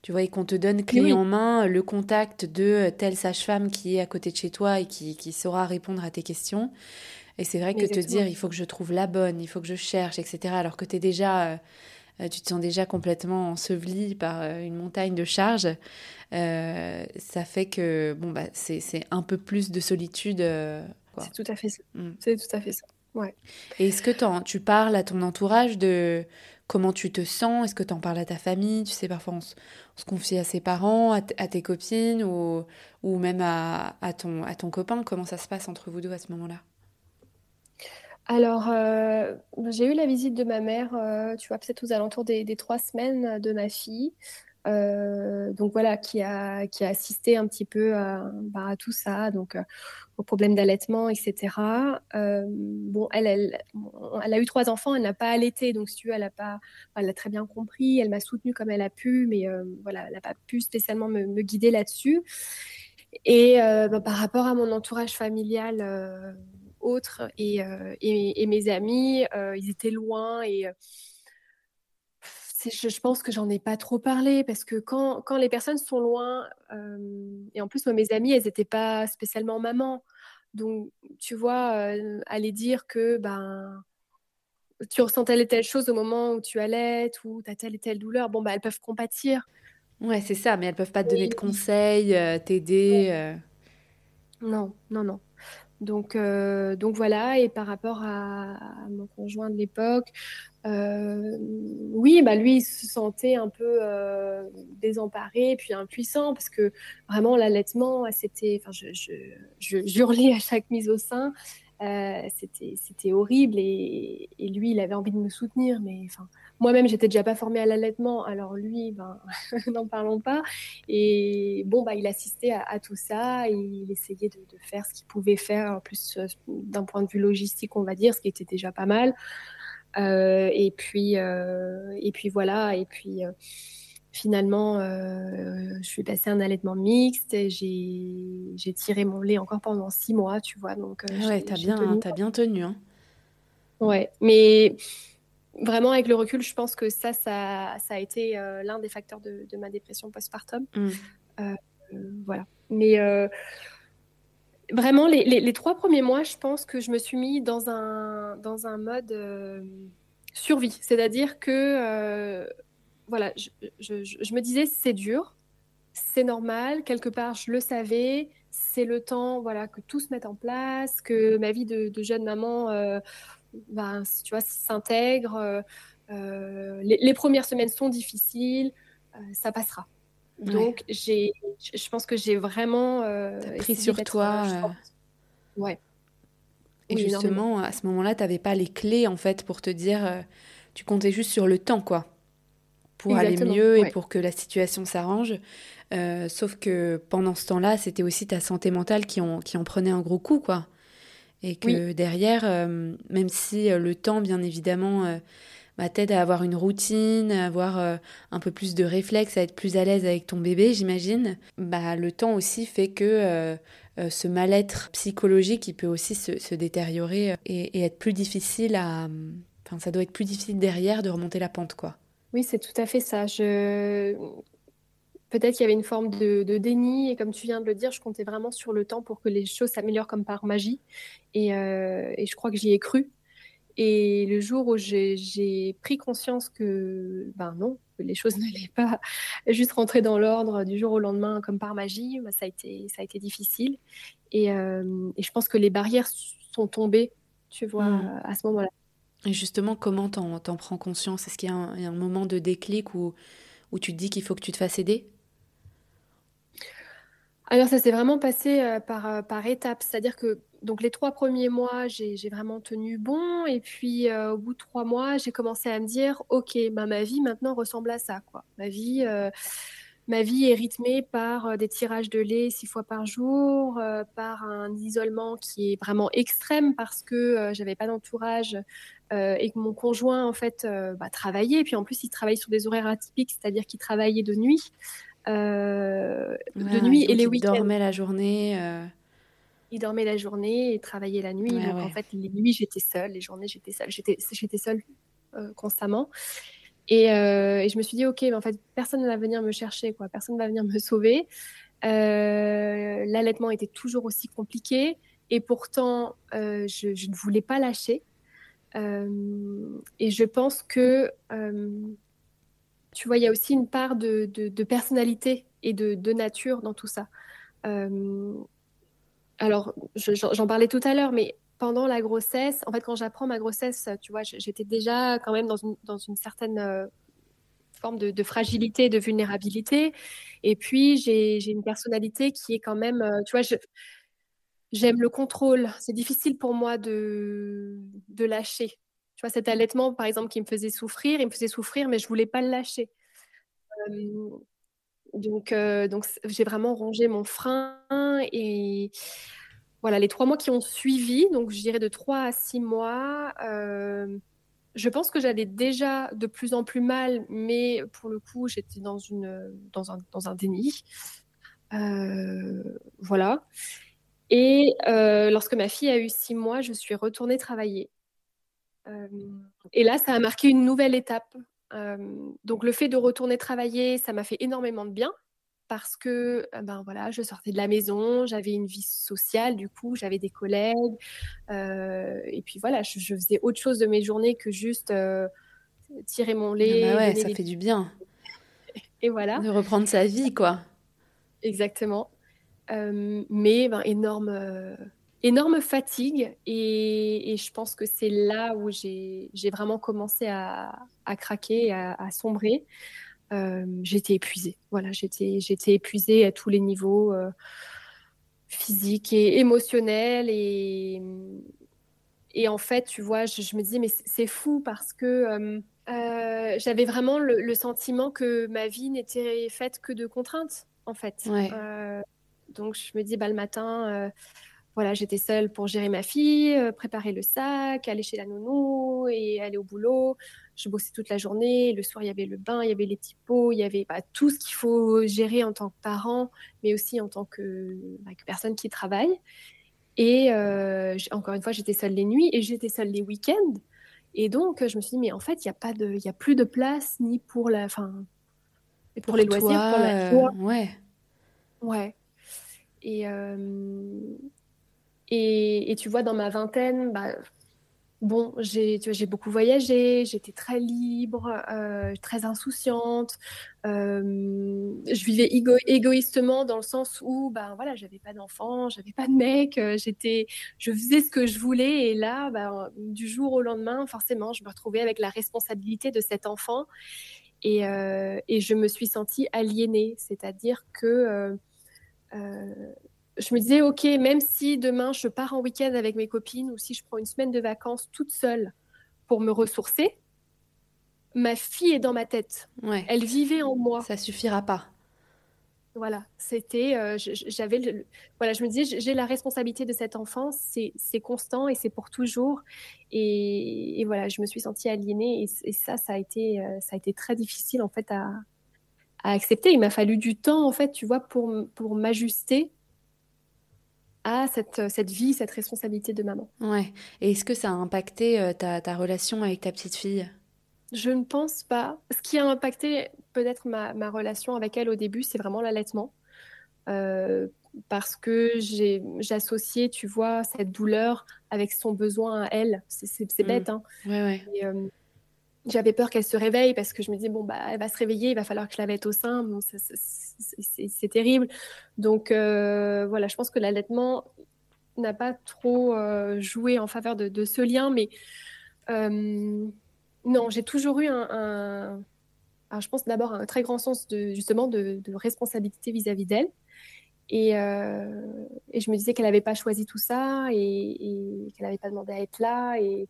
Tu vois, et qu'on te donne clé oui. en main le contact de telle sage-femme qui est à côté de chez toi et qui, qui saura répondre à tes questions. Et c'est vrai que Exactement. te dire, il faut que je trouve la bonne, il faut que je cherche, etc. Alors que tu es déjà. Euh, tu te sens déjà complètement enseveli par euh, une montagne de charges, euh, ça fait que bon bah c'est un peu plus de solitude. Euh, c'est tout à fait ça. Mm. C'est tout à fait ça. Ouais. Et est-ce que tu parles à ton entourage de comment tu te sens? Est-ce que tu en parles à ta famille? Tu sais, parfois on se, on se confie à ses parents, à, à tes copines ou, ou même à, à, ton, à ton copain. Comment ça se passe entre vous deux à ce moment-là? Alors, euh, j'ai eu la visite de ma mère, euh, tu vois, peut-être aux alentours des, trois semaines de ma fille. Euh, donc voilà, qui a, qui a assisté un petit peu à, bah, tout ça, donc aux problèmes d'allaitement, etc. Bon, elle, elle, elle, a eu trois enfants, elle n'a pas allaité, donc si tu veux, elle a pas, elle l'a très bien compris, elle m'a soutenue comme elle a pu, mais voilà, elle n'a pas pu spécialement me, me guider là-dessus. Et bah, par rapport à mon entourage familial autres et, euh, et, et, mes amis, euh, ils étaient loin et euh, je, je, pense que j'en ai pas trop parlé parce que quand, quand les personnes sont loin, et en plus, moi, mes amies, elles n'étaient pas spécialement mamans. Donc, tu vois, aller dire que ben, tu ressens telle et telle chose au moment où tu allaites ou tu as telle et telle douleur, bon, bah, elles peuvent compatir. Ouais, c'est ça, mais elles peuvent pas te donner de conseils, euh, t'aider. Non, non, non. Donc, euh, donc voilà, et par rapport à, mon conjoint de l'époque, euh, oui, bah lui, il se sentait un peu euh, désemparé, puis impuissant, parce que vraiment, l'allaitement, c'était, enfin, je, je, je, à chaque mise au sein, euh, c'était horrible, et, lui, il avait envie de me soutenir, mais enfin, moi-même, j'étais déjà pas formée à l'allaitement, alors lui, ben, n'en parlons pas. Et bon, bah, il assistait à, tout ça, il essayait de, de faire ce qu'il pouvait faire, en plus euh, d'un point de vue logistique, on va dire, ce qui était déjà pas mal. Euh, et puis, euh, et puis voilà, et puis finalement, euh, je suis passée un allaitement mixte et j'ai tiré mon lait encore pendant six mois, tu vois. Donc, euh, ouais, t'as bien, tenu. As bien tenu. Hein. Ouais, mais vraiment, avec le recul, je pense que ça, ça, ça a été euh, l'un des facteurs de, de, ma dépression postpartum. Mm. voilà. Mais vraiment, les, les, les, trois premiers mois, je pense que je me suis mis dans un, dans un mode survie. C'est-à-dire que voilà, je, je, je, me disais c'est dur, c'est normal, quelque part je le savais, c'est le temps voilà que tout se mette en place, que ma vie de, de jeune maman, euh, ben, tu vois, s'intègre. Euh, euh, les, les, premières semaines sont difficiles, ça passera. Donc ouais. j'ai, je pense que j'ai vraiment pris sur toi. Ouais. Et oui, justement, énormément. à ce moment-là, tu n'avais pas les clés en fait pour te dire, tu comptais juste sur le temps, quoi pour Exactement, aller mieux ouais. et pour que la situation s'arrange. Euh, sauf que pendant ce temps-là, c'était aussi ta santé mentale qui en, qui en prenait un gros coup, quoi. Et que oui. derrière, euh, même si euh, le temps, bien évidemment, bah, t'aide à avoir une routine, à avoir un peu plus de réflexe, à être plus à l'aise avec ton bébé, j'imagine. Bah, le temps aussi fait que ce mal-être psychologique, il peut aussi se, détériorer et, et, être plus difficile à... Enfin, ça doit être plus difficile derrière de remonter la pente, quoi. Oui, c'est tout à fait ça. Je... Peut-être qu'il y avait une forme de, déni, et comme tu viens de le dire, je comptais vraiment sur le temps pour que les choses s'améliorent comme par magie. Et, euh, je crois que j'y ai cru. Et le jour où j'ai pris conscience que, ben non, que les choses n'allaient pas juste rentrer dans l'ordre du jour au lendemain comme par magie, ben ça, a été, ça a été difficile. Et, euh, et je pense que les barrières sont tombées, tu vois, mmh. à ce moment-là. Et justement, comment t'en, prends conscience? Est-ce qu'il y a, un, moment de déclic où, où tu te dis qu'il faut que tu te fasses aider? Alors ça s'est vraiment passé euh, par, euh, par étapes. C'est-à-dire que donc les trois premiers mois, j'ai, vraiment tenu bon. Et puis euh, au bout de trois mois, j'ai commencé à me dire, OK, bah, ma vie maintenant ressemble à ça. Quoi. Ma vie... Ma vie est rythmée par des tirages de lait six fois par jour, par un isolement qui est vraiment extrême parce que j'avais pas d'entourage euh, et que mon conjoint en fait euh, bah, travaillait. Et puis en plus, il travaillait sur des horaires atypiques, c'est-à-dire qu'il travaillait de nuit, euh, de nuit et les week-ends. Il dormait la journée. Il dormait la journée et travaillait la nuit. donc en fait, les nuits j'étais seule, les journées j'étais seule, j'étais j'étais seule constamment. Et, et, je me suis dit ok, mais en fait personne ne va venir me chercher, quoi. Personne ne va venir me sauver. L'allaitement était toujours aussi compliqué. Et pourtant, je, je, ne voulais pas lâcher. Euh, et je pense que, euh, tu vois, il y a aussi une part de, personnalité et de, nature dans tout ça. Euh, alors, j'en parlais tout à l'heure, mais pendant la grossesse, en fait, quand j'apprends ma grossesse, tu vois, j'étais déjà quand même dans une, dans une certaine forme de, fragilité, de vulnérabilité. Et puis, j'ai une personnalité qui est quand même, tu vois, J'aime le contrôle. C'est difficile pour moi de, de lâcher. Tu vois, cet allaitement, par exemple, qui me faisait souffrir, il me faisait souffrir, mais je voulais pas le lâcher. Euh, donc, euh, donc j'ai vraiment rongé mon frein et voilà, les trois mois qui ont suivi, donc je dirais de trois à six mois, euh, je pense que j'allais déjà de plus en plus mal, mais pour le coup, j'étais dans, un, déni. voilà. Et euh, lorsque ma fille a eu six mois, je suis retournée travailler. Euh, et là, ça a marqué une nouvelle étape. Euh, donc le fait de retourner travailler, ça m'a fait énormément de bien parce que ben voilà, je sortais de la maison, j'avais une vie sociale, du coup, j'avais des collègues, et puis voilà, je, faisais autre chose de mes journées que juste tirer mon lait. Ah bah ouais, ça fait du bien. Et voilà. De reprendre sa vie, quoi. Exactement. Euh, mais ben, énorme, euh, énorme fatigue. Et, je pense que c'est là où j'ai vraiment commencé à, craquer, à, à sombrer. Euh, j'étais épuisée. Voilà, j'étais épuisée à tous les niveaux physiques et émotionnels. Et, et en fait, tu vois, je, me disais, mais c'est fou parce que j'avais vraiment le, sentiment que ma vie n'était faite que de contraintes, en fait. Ouais. Donc je me dis, bah, le matin, euh, voilà, j'étais seule pour gérer ma fille, euh, préparer le sac, aller chez la nounou et aller au boulot. Je bossais toute la journée. Le soir, il y avait le bain, il y avait les petits pots, il y avait bah, tout ce qu'il faut gérer en tant que parent, mais aussi en tant que, bah, personne qui travaille. Et euh, encore une fois, j'étais seule les nuits et j'étais seule les week-ends. Et donc, je me suis dit, mais en fait, il n'y a, pas de, y a plus de place ni pour, la, fin, pour, pour les loisirs, pour la joie. Ouais. Ouais. Euh, et, et, tu vois, dans ma vingtaine, bah, bon, j'ai beaucoup voyagé, j'étais très libre, euh, très insouciante. Euh, je vivais égoïstement dans le sens où, ben voilà, j'avais pas d'enfant, j'avais pas de mec, j'étais, je faisais ce que je voulais. Et là, ben, du jour au lendemain, forcément, je me retrouvais avec la responsabilité de cet enfant. Et, et je me suis sentie aliénée, c'est-à-dire que euh, je me disais, OK, même si demain je pars en week-end avec mes copines ou si je prends une semaine de vacances toute seule pour me ressourcer, ma fille est dans ma tête. Ouais. Elle vivait en moi. Ça suffira pas. Voilà, c'était, euh, j'avais, voilà, je me disais, j'ai la responsabilité de cette enfance, c'est constant et c'est pour toujours. Et, voilà, je me suis sentie aliénée et, ça, ça a été, euh, ça a été très difficile en fait à, à accepter. Il m'a fallu du temps en fait, tu vois, pour, pour m'ajuster à cette, cette vie, cette responsabilité de maman. Ouais. Et est-ce que ça a impacté euh, ta, ta relation avec ta petite fille? Je ne pense pas. Ce qui a impacté peut-être ma, ma, relation avec elle au début, c'est vraiment l'allaitement. Euh, parce que j'ai j'associais, tu vois, cette douleur avec son besoin à elle. C'est mmh. bête, hein. Ouais, ouais. Euh, j'avais peur qu'elle se réveille parce que je me dis bon bah elle va se réveiller, il va falloir que je la mette au sein. C'est terrible. Donc euh, voilà, je pense que l'allaitement n'a pas trop euh, joué en faveur de, ce lien, mais euh, non, j'ai toujours eu un, je pense d'abord un très grand sens de justement de, responsabilité vis-à-vis d'elle. Et, et, je me disais qu'elle n'avait pas choisi tout ça et, et qu'elle n'avait pas demandé à être là. Et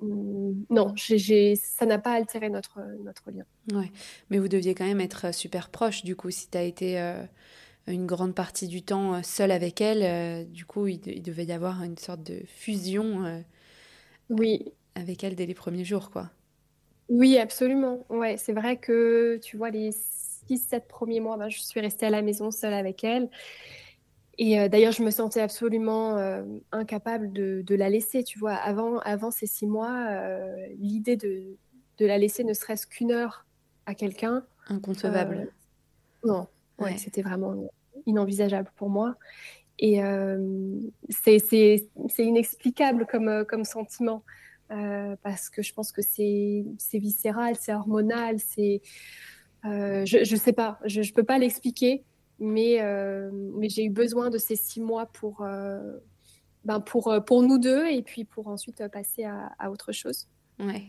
non, ça n'a pas altéré notre, notre lien. Ouais. Mais vous deviez quand même être euh, super proche, du coup, si tu as été euh, une grande partie du temps euh, seule avec elle, du coup, il, devait y avoir une sorte de fusion oui. avec elle dès les premiers jours, quoi. Oui, absolument. Ouais, c'est vrai que, tu vois, les 6-7 premiers mois, ben, je suis restée à la maison seule avec elle. Et euh, d'ailleurs, je me sentais absolument euh, incapable de, la laisser, tu vois. Avant, avant ces six mois, euh, l'idée de, de, la laisser ne serait-ce qu'une heure à quelqu'un. Inconcevable. non, ouais, c'était vraiment inenvisageable pour moi. Et c'est inexplicable comme, comme sentiment. parce que je pense que c'est viscéral, c'est hormonal, c'est... je ne sais pas, je ne peux pas l'expliquer. Mais, euh, mais j'ai eu besoin de ces six mois pour, euh, ben pour, euh, pour nous deux et puis pour ensuite passer à, à autre chose. Ouais.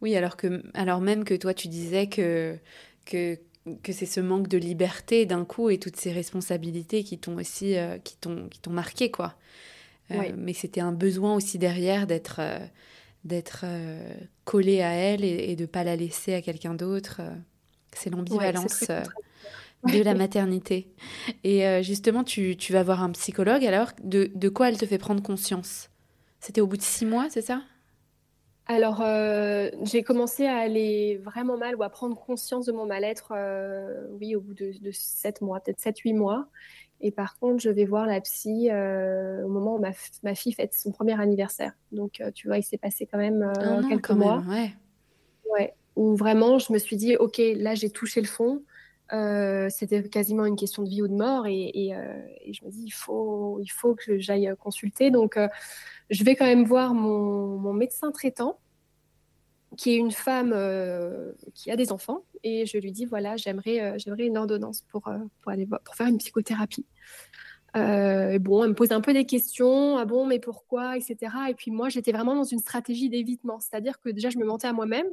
Oui, alors, que, alors même que toi, tu disais que, que, que c'est ce manque de liberté d'un coup et toutes ces responsabilités qui t'ont aussi qui t'ont, qui t'ont marqué, quoi. Mais c'était un besoin aussi derrière d'être d'être collé à elle et, de ne pas la laisser à quelqu'un d'autre. C'est l'ambivalence de la maternité. Et euh, justement, tu, tu, vas voir un psychologue, alors de, de, quoi elle te fait prendre conscience? C'était au bout de six mois, c'est ça? Alors, euh, j'ai commencé à aller vraiment mal ou à prendre conscience de mon mal-être, euh, oui, au bout de, sept mois, peut-être sept, huit mois. Et par contre, je vais voir la psy au moment où ma, ma, fille fête son premier anniversaire. Donc, tu vois, il s'est passé quand même quelques mois. ouais. ouais. Où vraiment, je me suis dit, OK, là, j'ai touché le fond. Euh, c'était quasiment une question de vie ou de mort et, euh, je me dis il faut, il faut que j'aille consulter. Donc euh, je vais quand même voir mon, médecin traitant qui est une femme qui a des enfants et je lui dis voilà j'aimerais j'aimerais une ordonnance pour, pour aller pour faire une psychothérapie. bon, elle me pose un peu des questions, ah bon, mais pourquoi, etc. Et puis moi, j'étais vraiment dans une stratégie d'évitement, c'est-à-dire que déjà, je me mentais à moi-même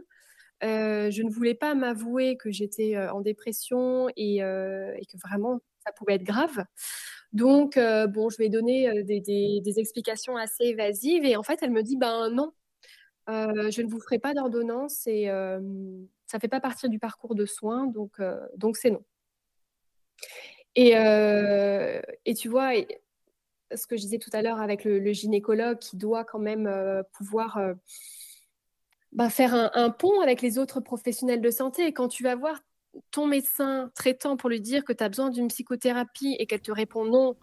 je ne voulais pas m'avouer que j'étais en dépression et, que vraiment ça pouvait être grave. Donc, bon, je vais donner des, explications assez évasives et en fait, elle me dit, ben non, je ne vous ferai pas d'ordonnance et ça ne fait pas partie du parcours de soins, donc donc c'est non. Et, et, tu vois, ce que je disais tout à l'heure avec le, gynécologue qui doit quand même pouvoir bah, faire un, pont avec les autres professionnels de santé. Et quand tu vas voir ton médecin traitant pour lui dire que tu as besoin d'une psychothérapie et qu'elle te répond non,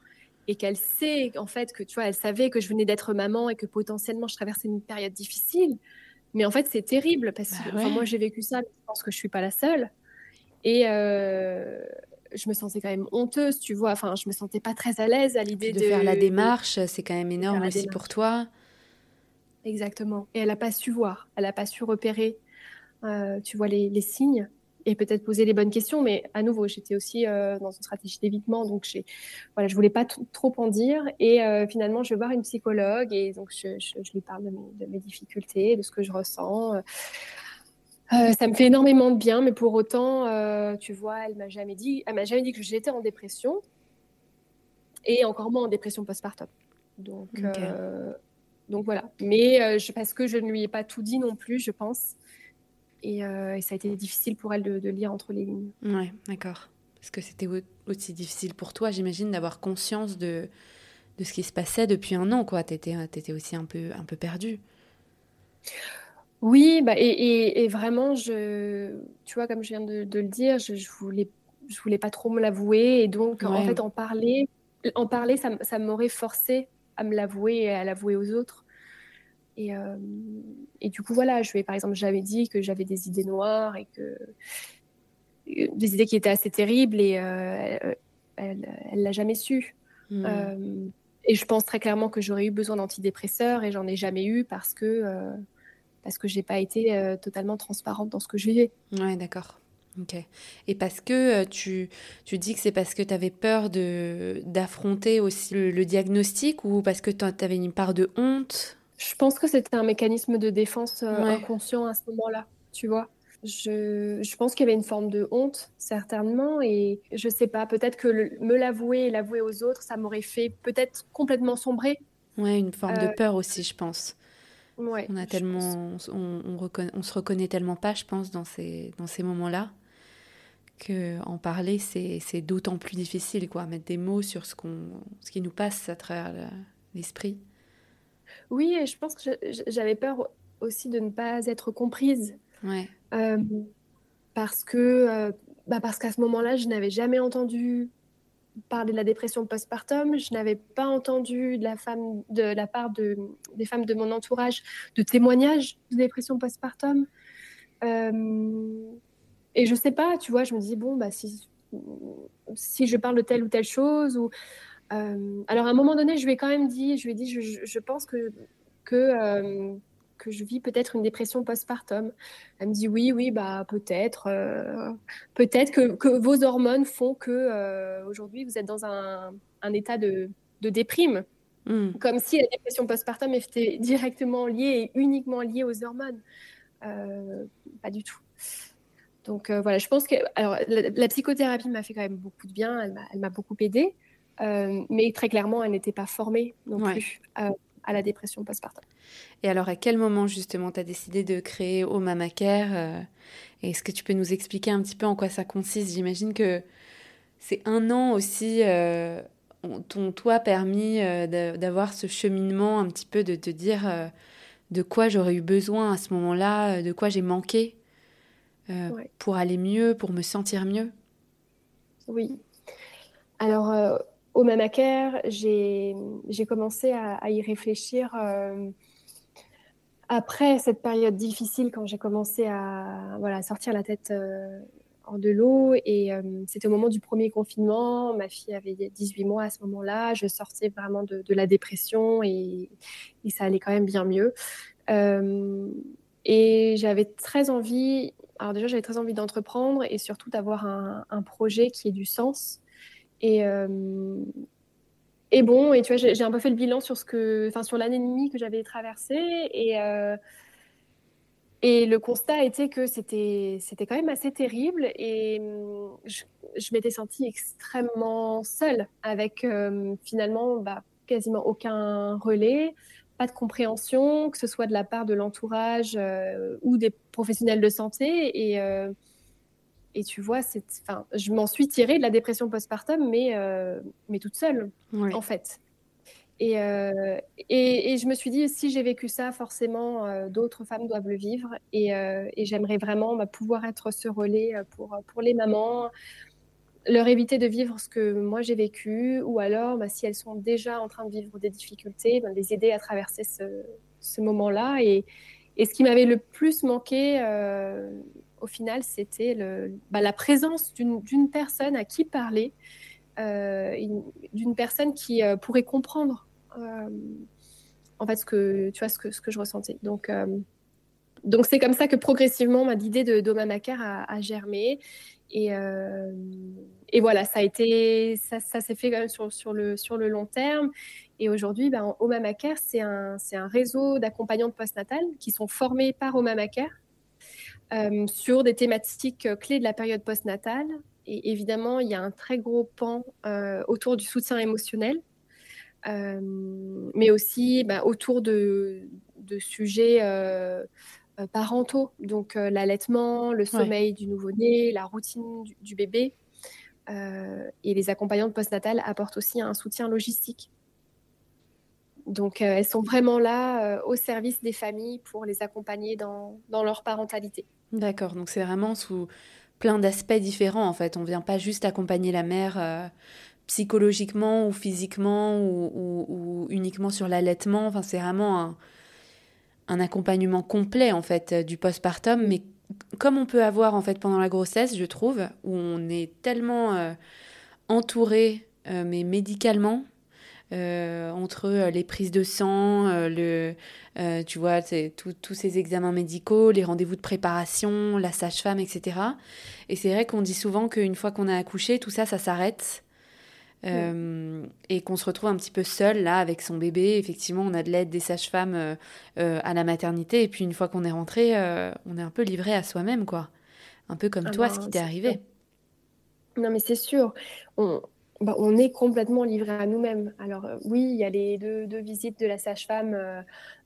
et qu'elle sait en fait que tu vois, elle savait que je venais d'être maman et que potentiellement je traversais une période difficile. Mais en fait, c'est terrible parce que bah moi j'ai vécu ça, je pense que je suis pas la seule. Et euh, je me sentais quand même honteuse, tu vois. Enfin, je me sentais pas très à l'aise à l'idée de, de, faire la démarche. C'est quand même énorme aussi pour toi. Exactement. Et elle n'a pas su voir, elle n'a pas su repérer, euh, tu vois, les, signes et peut-être poser les bonnes questions. Mais à nouveau, j'étais aussi euh, dans une stratégie d'évitement, donc voilà, je voulais pas trop en dire. Et euh, finalement, je vais voir une psychologue et donc je, lui parle de mes, difficultés, de ce que je ressens. ça me fait énormément de bien, mais pour autant, tu vois, elle m'a jamais dit, elle m'a jamais dit que j'étais en dépression et encore moins en dépression postpartum. Donc, donc voilà. Mais euh, je, parce que je ne lui ai pas tout dit non plus, je pense. Et, euh, ça a été difficile pour elle de, lire entre les lignes. Ouais, d'accord. Est-ce que c'était aussi difficile pour toi, j'imagine, d'avoir conscience de, de ce qui se passait depuis un an, quoi. Tu étais, aussi un peu, un peu perdue. Oui, bah, et, et, vraiment, je, tu vois, comme je viens de, le dire, je, je voulais, je voulais pas trop me l'avouer. Et donc, en fait, en parler, en parler ça, ça m'aurait forcé à me l'avouer et à l'avouer aux autres. Et, euh, et, du coup, voilà, je vais, par exemple, j'avais dit que j'avais des idées noires et que des idées qui étaient assez terribles et euh, elle, l'a jamais su. Hmm. Euh, et je pense très clairement que j'aurais eu besoin d'antidépresseurs et j'en ai jamais eu parce que parce que j'ai pas été euh, totalement transparente dans ce que je vivais. Ouais, d'accord. Ok. Et parce que euh, tu, tu dis que c'est parce que tu avais peur de, d'affronter aussi le, diagnostic ou parce que tu avais une part de honte? Je pense que c'était un mécanisme de défense euh, inconscient à ce moment-là, tu vois. Je, je, pense qu'il y avait une forme de honte, certainement, et je sais pas, peut-être que me l'avouer et l'avouer aux autres, ça m'aurait fait peut-être complètement sombrer. Ouais, une forme de peur aussi, je pense on a tellement, on, on, se reconnaît tellement pas, je pense, dans ces, dans ces moments-là, que en parler, c'est d'autant plus difficile, quoi, mettre des mots sur ce qu'on, ce qui nous passe à travers l'esprit. Oui, et je pense que j'avais peur aussi de ne pas être comprise. Ouais. Euh, parce que, euh, bah parce qu'à ce moment-là, je n'avais jamais entendu parler de la dépression postpartum. Je n'avais pas entendu de la, femme, de la part de, des femmes de mon entourage de témoignages de dépression postpartum. Euh, et je sais pas, tu vois, je me dis, bon, bah, si, si je parle de telle ou telle chose, ou. Euh, alors, à un moment donné, je lui ai quand même dit, je lui ai dit, je, je pense que, que euh, que je vis peut-être une dépression postpartum. Elle me dit oui, oui, bah peut-être, euh, peut-être que, que, vos hormones font que aujourd'hui vous êtes dans un, un état de, de déprime, hmm. comme si la dépression postpartum était directement liée et uniquement liée aux hormones. Pas du tout. Donc voilà, je pense que alors la, psychothérapie m'a fait quand même beaucoup de bien, elle m'a beaucoup aidée, mais très clairement, elle n'était pas formée non plus à la dépression postpartum. Et alors, à quel moment justement tu as décidé de créer Oh Mama Care euh, Est-ce que tu peux nous expliquer un petit peu en quoi ça consiste? J'imagine que c'est un an aussi, euh, ton toi permis euh, d'avoir ce cheminement un petit peu de te dire euh, de quoi j'aurais eu besoin à ce moment-là, de quoi j'ai manqué pour aller mieux, pour me sentir mieux? Oui. Alors, au Mamaker, j'ai commencé à, y réfléchir euh, après cette période difficile quand j'ai commencé à sortir la tête euh, hors de l'eau. Et euh, c'était au moment du premier confinement. Ma fille avait 18 mois à ce moment-là. Je sortais vraiment de, la dépression et, ça allait quand même bien mieux. et j'avais très envie, déjà j'avais très envie d'entreprendre et surtout d'avoir un projet qui ait du sens et, euh, et bon, et tu vois, j'ai un peu fait le bilan sur ce que, enfin, sur l'année et demie que j'avais traversée. Et euh, et le constat était que c'était c'était quand même assez terrible. Et hum, je, m'étais sentie extrêmement seule avec euh, finalement bah, quasiment aucun relais, pas de compréhension, que ce soit de la part de l'entourage ou des professionnels de santé. Et et tu vois, enfin, je m'en suis tirée de la dépression postpartum, mais, euh, mais toute seule, en fait. Euh, et, et, je me suis dit, si j'ai vécu ça, forcément, euh, d'autres femmes doivent le vivre. Et, et j'aimerais vraiment bah, pouvoir être ce relais pour, pour les mamans, leur éviter de vivre ce que moi j'ai vécu, ou alors, bah, si elles sont déjà en train de vivre des difficultés, bah, les aider à traverser ce, ce moment-là. Et, et, ce qui m'avait le plus manqué au final, c'était bah, la présence d'une personne à qui parler, euh, d'une personne qui euh, pourrait comprendre euh, en fait ce que tu vois ce que, je ressentais. Donc donc c'est comme ça que progressivement l'idée de Doma Macar a, germé. Et, voilà ça a été ça, s'est fait quand même sur, le long terme. Et aujourd'hui ben, Oma c'est un réseau d'accompagnantes postnatales qui sont formées par Oma euh, sur des thématiques euh, clés de la période postnatale. Et évidemment, il y a un très gros pan euh, autour du soutien émotionnel, mais aussi bah, autour de, sujets parentaux, donc l'allaitement, le sommeil du nouveau-né, la routine du, bébé. et les accompagnantes postnatales apportent aussi un soutien logistique. Donc, elles sont vraiment là au service des familles pour les accompagner dans, dans leur parentalité. D'accord, donc c'est vraiment sous plein d'aspects différents en fait. On vient pas juste accompagner la mère psychologiquement ou physiquement ou, uniquement sur l'allaitement. Enfin, c'est vraiment un, un, accompagnement complet en fait du postpartum, mais comme on peut avoir en fait pendant la grossesse, je trouve, où on est tellement euh, entouré, euh, mais médicalement, euh, entre les prises de sang, le, tu vois, tous ces examens médicaux, les rendez-vous de préparation, la sage-femme, etc. Et c'est vrai qu'on dit souvent qu'une fois qu'on a accouché, tout ça, ça s'arrête. Euh, et qu'on se retrouve un petit peu seul là avec son bébé. Effectivement, on a de l'aide des sages-femmes euh, euh, à la maternité, et puis une fois qu'on est rentré, on est un peu livré à soi-même, quoi. Un peu comme ah toi, ce ben, qui t'est arrivé. Non, mais c'est sûr. On, bah, on est complètement livré à nous-mêmes. Alors oui, il y a les deux, visites de la sage-femme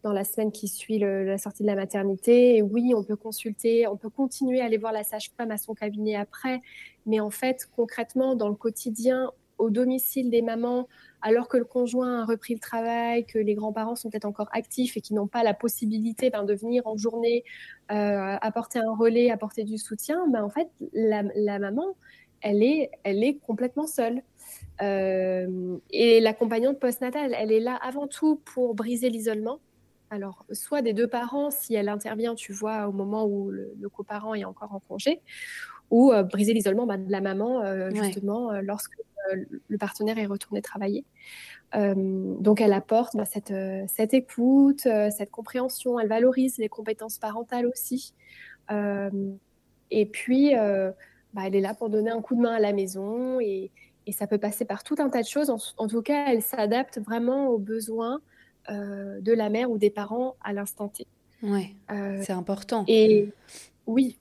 dans la semaine qui suit la sortie de la maternité. Et oui, on peut consulter, on peut continuer à aller voir la sage-femme à son cabinet après. Mais en fait, concrètement, dans le quotidien, au domicile des mamans alors que le conjoint a repris le travail, que les grands-parents sont peut-être encore actifs et qui n'ont pas la possibilité ben, de venir en journée euh, apporter un relais, apporter du soutien, ben, en fait, la, maman, elle est complètement seule. Euh, et l'accompagnante postnatale, elle est là avant tout pour briser l'isolement. Alors, soit des deux parents, si elle intervient, tu vois, au moment où le, coparent est encore en congé, ou euh, briser l'isolement ben, de la maman, justement, lorsque euh, le partenaire est retourné travailler. Euh, donc elle apporte bah, cette, euh, cette, écoute, cette compréhension, elle valorise les compétences parentales aussi. et puis, bah, elle est là pour donner un coup de main à la maison et, et ça peut passer par tout un tas de choses. En, tout cas, elle s'adapte vraiment aux besoins de la mère ou des parents à l'instant T. Oui, c'est important. Et oui.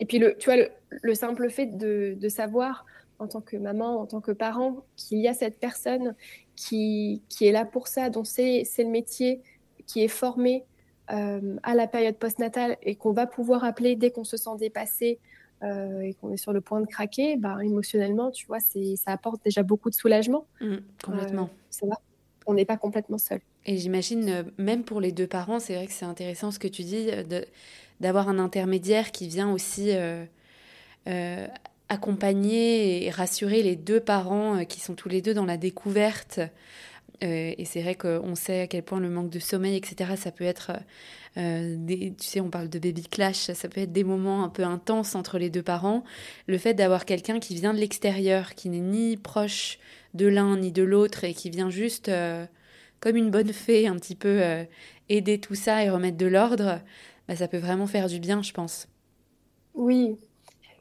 Et puis, le, tu vois, le, simple fait de, de savoir en tant que maman, en tant que parent, qu'il y a cette personne qui, qui est là pour ça, dont c'est le métier, qui est formé euh, à la période postnatale et qu'on va pouvoir appeler dès qu'on se sent dépassé euh, et qu'on est sur le point de craquer, bah, émotionnellement, tu vois, ça apporte déjà beaucoup de soulagement. Mmh, complètement. Euh, ça va. On n'est pas complètement seul. Et j'imagine, même pour les deux parents, c'est vrai que c'est intéressant ce que tu dis, d'avoir un intermédiaire qui vient aussi accompagner et rassurer les deux parents euh, qui sont tous les deux dans la découverte. Euh, et c'est vrai qu'on sait à quel point le manque de sommeil, etc., ça peut être, euh, des, tu sais, on parle de baby clash, ça peut être des moments un peu intenses entre les deux parents. Le fait d'avoir quelqu'un qui vient de l'extérieur, qui n'est ni proche de l'un ni de l'autre et qui vient juste comme une bonne fée un petit peu aider tout ça et remettre de l'ordre, bah, ça peut vraiment faire du bien, je pense. Oui,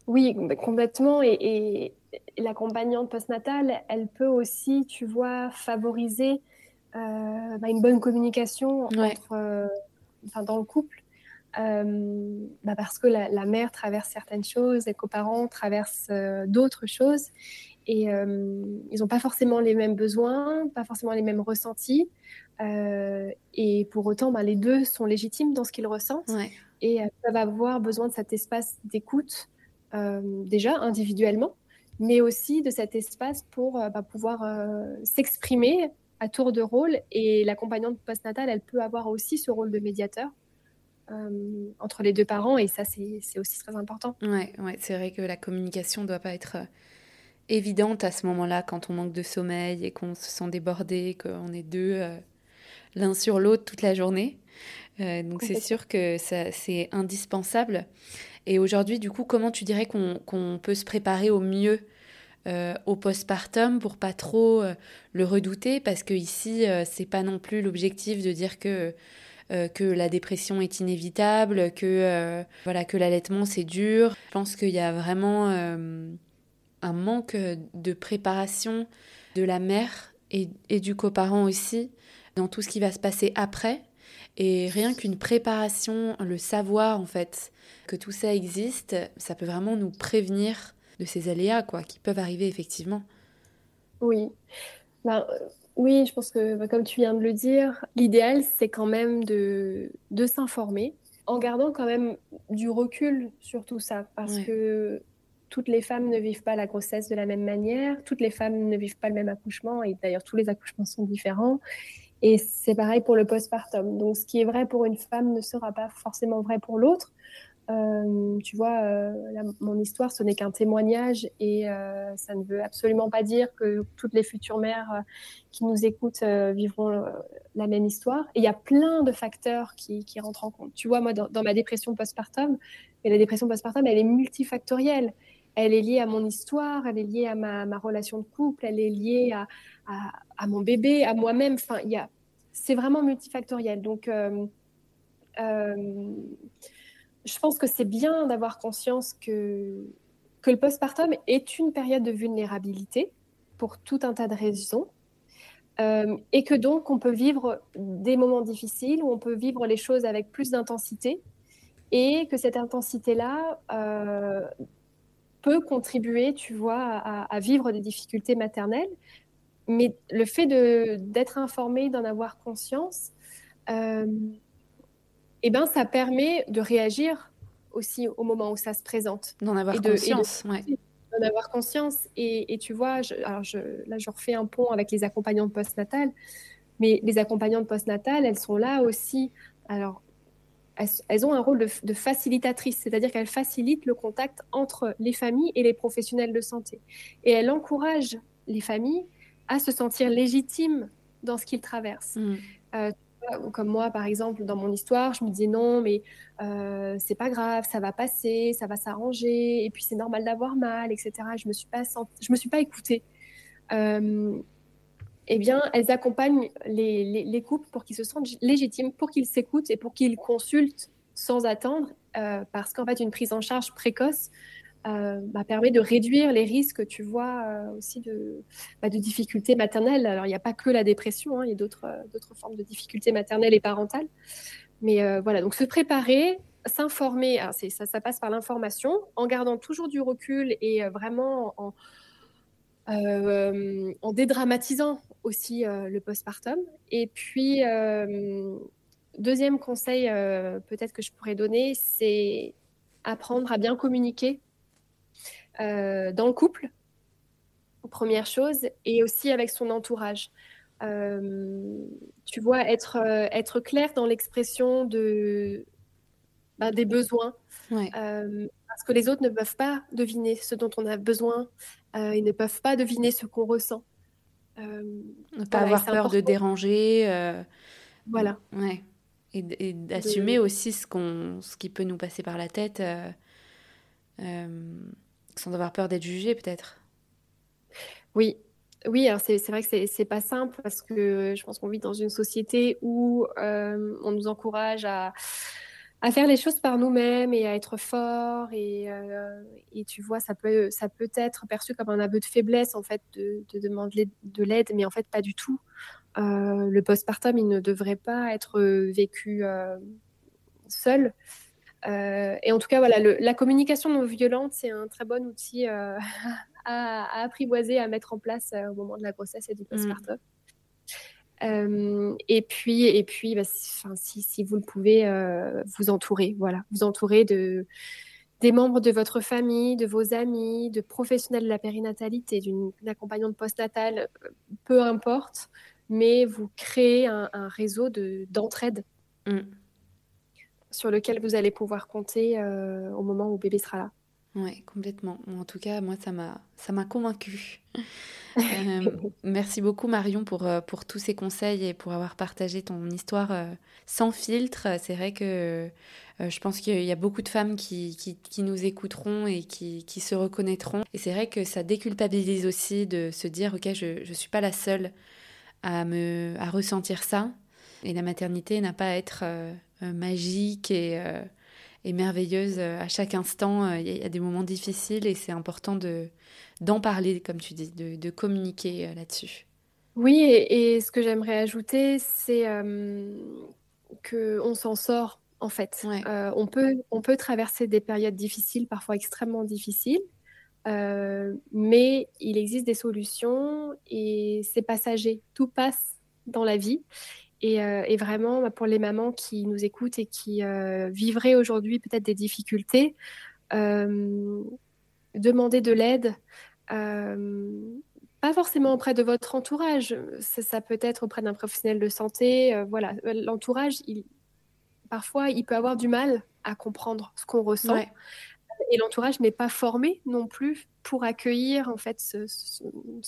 oui, bah, complètement. Et, l'accompagnante postnatale, elle peut aussi, tu vois, favoriser euh, bah, une bonne communication entre, euh, dans le couple. Euh, bah, parce que la, mère traverse certaines choses, les coparents traversent d'autres choses. Et ils n'ont pas forcément les mêmes besoins, pas forcément les mêmes ressentis. et pour autant, les deux sont légitimes dans ce qu'ils ressentent. Et peuvent avoir besoin de cet espace d'écoute euh, déjà individuellement, mais aussi de cet espace pour euh, bah, pouvoir euh, s'exprimer à tour de rôle. Et l'accompagnante postnatale, elle peut avoir aussi ce rôle de médiateur entre les deux parents, et ça, c'est aussi très important. Ouais, ouais c'est vrai que la communication ne doit pas être évidente à ce moment-là, quand on manque de sommeil et qu'on se sent débordé, qu'on est deux l'un sur l'autre toute la journée. donc c'est sûr que c'est indispensable. Et aujourd'hui, du coup, comment tu dirais qu'on peut se préparer au mieux euh, au postpartum pour pas trop euh, le redouter Parce que ici, euh, c'est pas non plus l'objectif de dire que que la dépression est inévitable, que voilà que l'allaitement c'est dur. Je pense qu'il y a vraiment un manque de préparation de la mère et, et du coparent aussi dans tout ce qui va se passer après. Et rien qu'une préparation, le savoir en fait, que tout ça existe, ça peut vraiment nous prévenir de ces aléas quoi, qui peuvent arriver effectivement. Oui. Ben, euh, oui, je pense que ben, comme tu viens de le dire, l'idéal c'est quand même de, s'informer en gardant quand même du recul sur tout ça parce que toutes les femmes ne vivent pas la grossesse de la même manière, toutes les femmes ne vivent pas le même accouchement, et d'ailleurs tous les accouchements sont différents. Et c'est pareil pour le postpartum. Donc ce qui est vrai pour une femme ne sera pas forcément vrai pour l'autre. Euh, tu vois, euh, mon histoire, ce n'est qu'un témoignage et euh, ça ne veut absolument pas dire que toutes les futures mères qui nous écoutent vivront la même histoire. Et il y a plein de facteurs qui, rentrent en compte. Tu vois, moi, dans, ma dépression postpartum, et la dépression postpartum, elle est multifactorielle. Elle est liée à mon histoire, elle est liée à ma, relation de couple, elle est liée à, à, mon bébé, à moi-même. Enfin, c'est vraiment multifactoriel. Donc, je pense que c'est bien d'avoir conscience que, que le postpartum est une période de vulnérabilité pour tout un tas de raisons. Euh, et que donc on peut vivre des moments difficiles où on peut vivre les choses avec plus d'intensité et que cette intensité-là euh, peut contribuer, tu vois, à, vivre des difficultés maternelles. Mais le fait d'être informé, d'en avoir conscience, euh, eh ben, ça permet de réagir aussi au moment où ça se présente. D'en avoir conscience. D'en avoir conscience. Et, tu vois, je, alors je, là, je refais un pont avec les accompagnantes postnatales, mais les accompagnantes postnatales, elles sont là aussi. Alors, elles, ont un rôle de, de facilitatrice, c'est-à-dire qu'elles facilitent le contact entre les familles et les professionnels de santé. Et elles encouragent les familles à se sentir légitimes dans ce qu'ils traversent. Mm. Euh, comme moi, par exemple, dans mon histoire, je me disais non, mais euh, c'est pas grave, ça va passer, ça va s'arranger, et puis c'est normal d'avoir mal, etc. Je me suis pas je me suis pas écoutée. Euh, eh bien, elles accompagnent les, les, couples pour qu'ils se sentent légitimes, pour qu'ils s'écoutent et pour qu'ils consultent sans attendre, euh, parce qu'en fait, une prise en charge précoce euh, bah, permet de réduire les risques, tu vois, euh, aussi de, bah, de, difficultés maternelles. Alors, il n'y a pas que la dépression, hein, il y a d'autres euh, d'autres formes de difficultés maternelles et parentales. Mais voilà, donc se préparer, s'informer, ça, ça passe par l'information, en gardant toujours du recul et vraiment en, en dédramatisant aussi le postpartum. Et puis, deuxième conseil peut-être que je pourrais donner, c'est apprendre à bien communiquer euh, dans le couple, première chose, et aussi avec son entourage. Euh, tu vois, être, euh, être clair dans l'expression de, bah, des besoins. parce que les autres ne peuvent pas deviner ce dont on a besoin. ils ne peuvent pas deviner ce qu'on ressent. ne pas avoir peur de déranger. voilà. Ouais. Et, d'assumer aussi ce, qu'on, ce qui peut nous passer par la tête sans avoir peur d'être jugé peut-être. Oui, oui, c'est vrai que c'est pas simple parce que je pense qu'on vit dans une société où euh, on nous encourage à, faire les choses par nous-mêmes et à être fort. Et, euh, tu vois, ça peut, être perçu comme un aveu de faiblesse en fait de, de demander de l'aide, mais en fait pas du tout. Euh, le postpartum, il ne devrait pas être vécu seul. Euh, et en tout cas, voilà, la communication non violente, c'est un très bon outil euh, à, apprivoiser, à mettre en place euh, au moment de la grossesse et du mm. postpartum. et puis, et puis bah, si, si, vous le pouvez, vous entourer, voilà, vous entourer de, des membres de votre famille, de vos amis, de professionnels de la périnatalité, d'une accompagnante postnatale, peu importe, mais vous créez un, réseau d'entraide. Mm sur lequel vous allez pouvoir compter euh, au moment où bébé sera là. Oui, complètement. En tout cas, moi, ça m'a, ça m'a convaincue. Euh, merci beaucoup, Marion, pour, euh, pour tous ces conseils et pour avoir partagé ton histoire sans filtre. C'est vrai que je pense qu'il y a beaucoup de femmes qui, qui, nous écouteront et qui, qui, se reconnaîtront. Et c'est vrai que ça déculpabilise aussi de se dire, OK, je ne suis pas la seule à, me, à ressentir ça. Et la maternité n'a pas à être magique et, euh, et, merveilleuse euh, à chaque instant. Il y, a des moments difficiles et c'est important de, d'en parler, comme tu dis, de, de communiquer là-dessus. Oui, et, ce que j'aimerais ajouter, c'est que qu'on s'en sort en fait. on, peut, on peut traverser des périodes difficiles, parfois extrêmement difficiles, mais il existe des solutions et c'est passager. Tout passe dans la vie. Euh, et, vraiment, bah, pour les mamans qui nous écoutent et qui euh, vivraient aujourd'hui peut-être des difficultés, euh, demander de l'aide. pas forcément auprès de votre entourage, ça, peut être auprès d'un professionnel de santé. voilà, l'entourage, il, parfois, il peut avoir du mal à comprendre ce qu'on ressent. Et l'entourage n'est pas formé non plus pour accueillir en fait ce,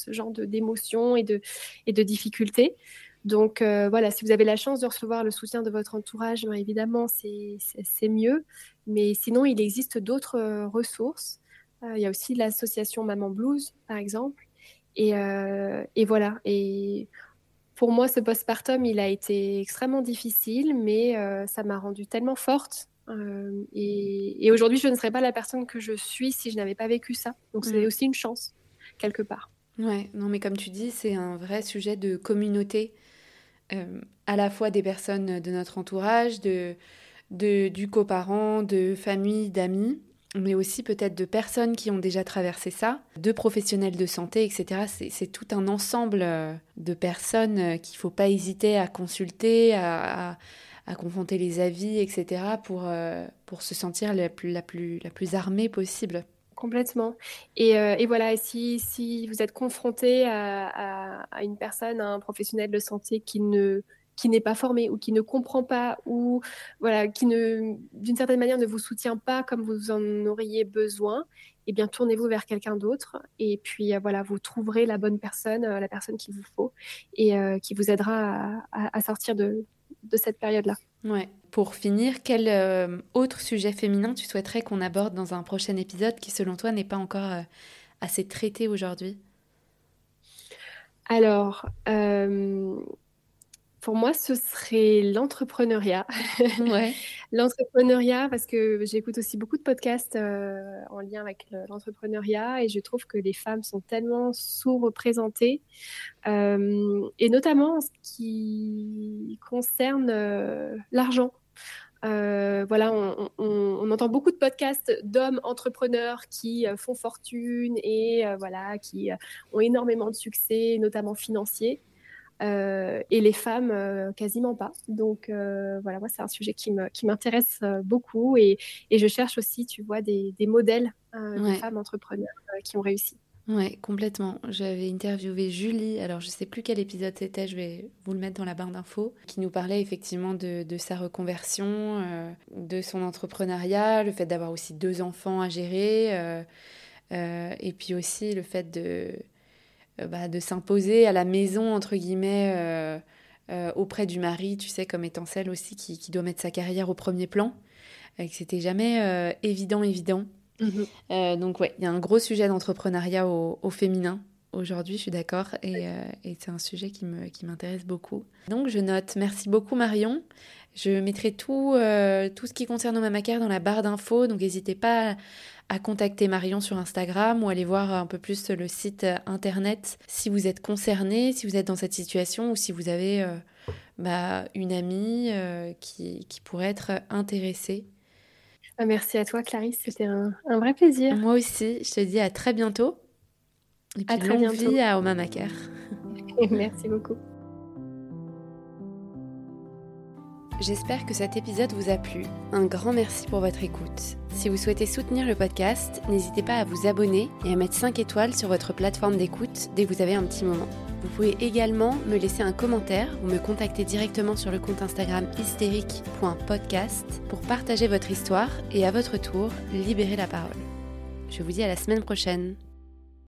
genre d'émotions et de, et de difficultés. Donc euh, voilà, si vous avez la chance de recevoir le soutien de votre entourage, ben, évidemment, c'est mieux. Mais sinon, il existe d'autres euh, ressources. Euh, il y a aussi l'association Maman Blues, par exemple. Et, et, voilà. Et pour moi, ce postpartum, il a été extrêmement difficile, mais ça m'a rendue tellement forte. et, et aujourd'hui, je ne serais pas la personne que je suis si je n'avais pas vécu ça. Donc c'est mmh. aussi une chance, quelque part. Ouais, non, mais comme tu dis, c'est un vrai sujet de communauté euh, à la fois des personnes de notre entourage, de, du coparent, de famille, d'amis, mais aussi peut-être de personnes qui ont déjà traversé ça, de professionnels de santé, etc. C'est tout un ensemble euh, de personnes euh, qu'il ne faut pas hésiter à consulter, à, à, confronter les avis, etc. pour, pour se sentir la plus, la, plus, la plus armée possible. Complètement. Et, euh, voilà, si, vous êtes confronté à, une personne, à un professionnel de santé qui ne qui n'est pas formé ou qui ne comprend pas ou voilà qui ne d'une certaine manière ne vous soutient pas comme vous en auriez besoin, eh bien tournez-vous vers quelqu'un d'autre et puis euh, voilà vous trouverez la bonne personne, euh, la personne qu'il vous faut et qui vous aidera à, sortir de, de cette période-là. Ouais. Pour finir, quel euh, autre sujet féminin tu souhaiterais qu'on aborde dans un prochain épisode qui, selon toi, n'est pas encore euh, assez traité aujourd'hui? Alors, euh, pour moi, ce serait l'entrepreneuriat. Ouais. l'entrepreneuriat, parce que j'écoute aussi beaucoup de podcasts en lien avec l'entrepreneuriat et je trouve que les femmes sont tellement sous-représentées, et notamment en ce qui concerne euh, voilà, on, on, entend beaucoup de podcasts d'hommes entrepreneurs qui font fortune et voilà, qui ont énormément de succès, notamment financier. Euh, et les femmes euh, quasiment pas. Donc euh, voilà, moi c'est un sujet qui m'intéresse beaucoup et, et, je cherche aussi, tu vois, des, des modèles de femmes entrepreneurs qui ont réussi. Ouais, complètement. J'avais interviewé Julie, alors je sais plus quel épisode c'était, je vais vous le mettre dans la barre d'infos, qui nous parlait effectivement de, sa reconversion, de son entrepreneuriat, le fait d'avoir aussi deux enfants à gérer, et puis aussi le fait de euh, bah, de s'imposer à la maison, entre guillemets, euh, euh, auprès du mari, tu sais, comme étant celle aussi qui, doit mettre sa carrière au premier plan, et que c'était jamais évident, évident. Mhm. donc ouais, il y a un gros sujet d'entrepreneuriat au, féminin aujourd'hui, je suis d'accord, et, c'est un sujet qui m'intéresse beaucoup. Donc je note, merci beaucoup Marion. Je mettrai tout, tout ce qui concerne Mamacare dans la barre d'infos, donc n'hésitez pas à contacter Marion sur Instagram ou aller voir un peu plus le site internet si vous êtes concerné, si vous êtes dans cette situation ou si vous avez euh, bah, une amie euh, qui, qui, pourrait être intéressée. Ah, merci à toi Clarisse, c'était un, un, vrai plaisir. Moi aussi, je te dis à très bientôt. Et puis à très bientôt. vie à Oma Macaire. merci beaucoup. J'espère que cet épisode vous a plu. Un grand merci pour votre écoute. Si vous souhaitez soutenir le podcast, n'hésitez pas à vous abonner et à mettre 5 étoiles sur votre plateforme d'écoute dès que vous avez un petit moment. Vous pouvez également me laisser un commentaire ou me contacter directement sur le compte Instagram hystérique.podcast pour partager votre histoire et à votre tour libérer la parole. Je vous dis à la semaine prochaine.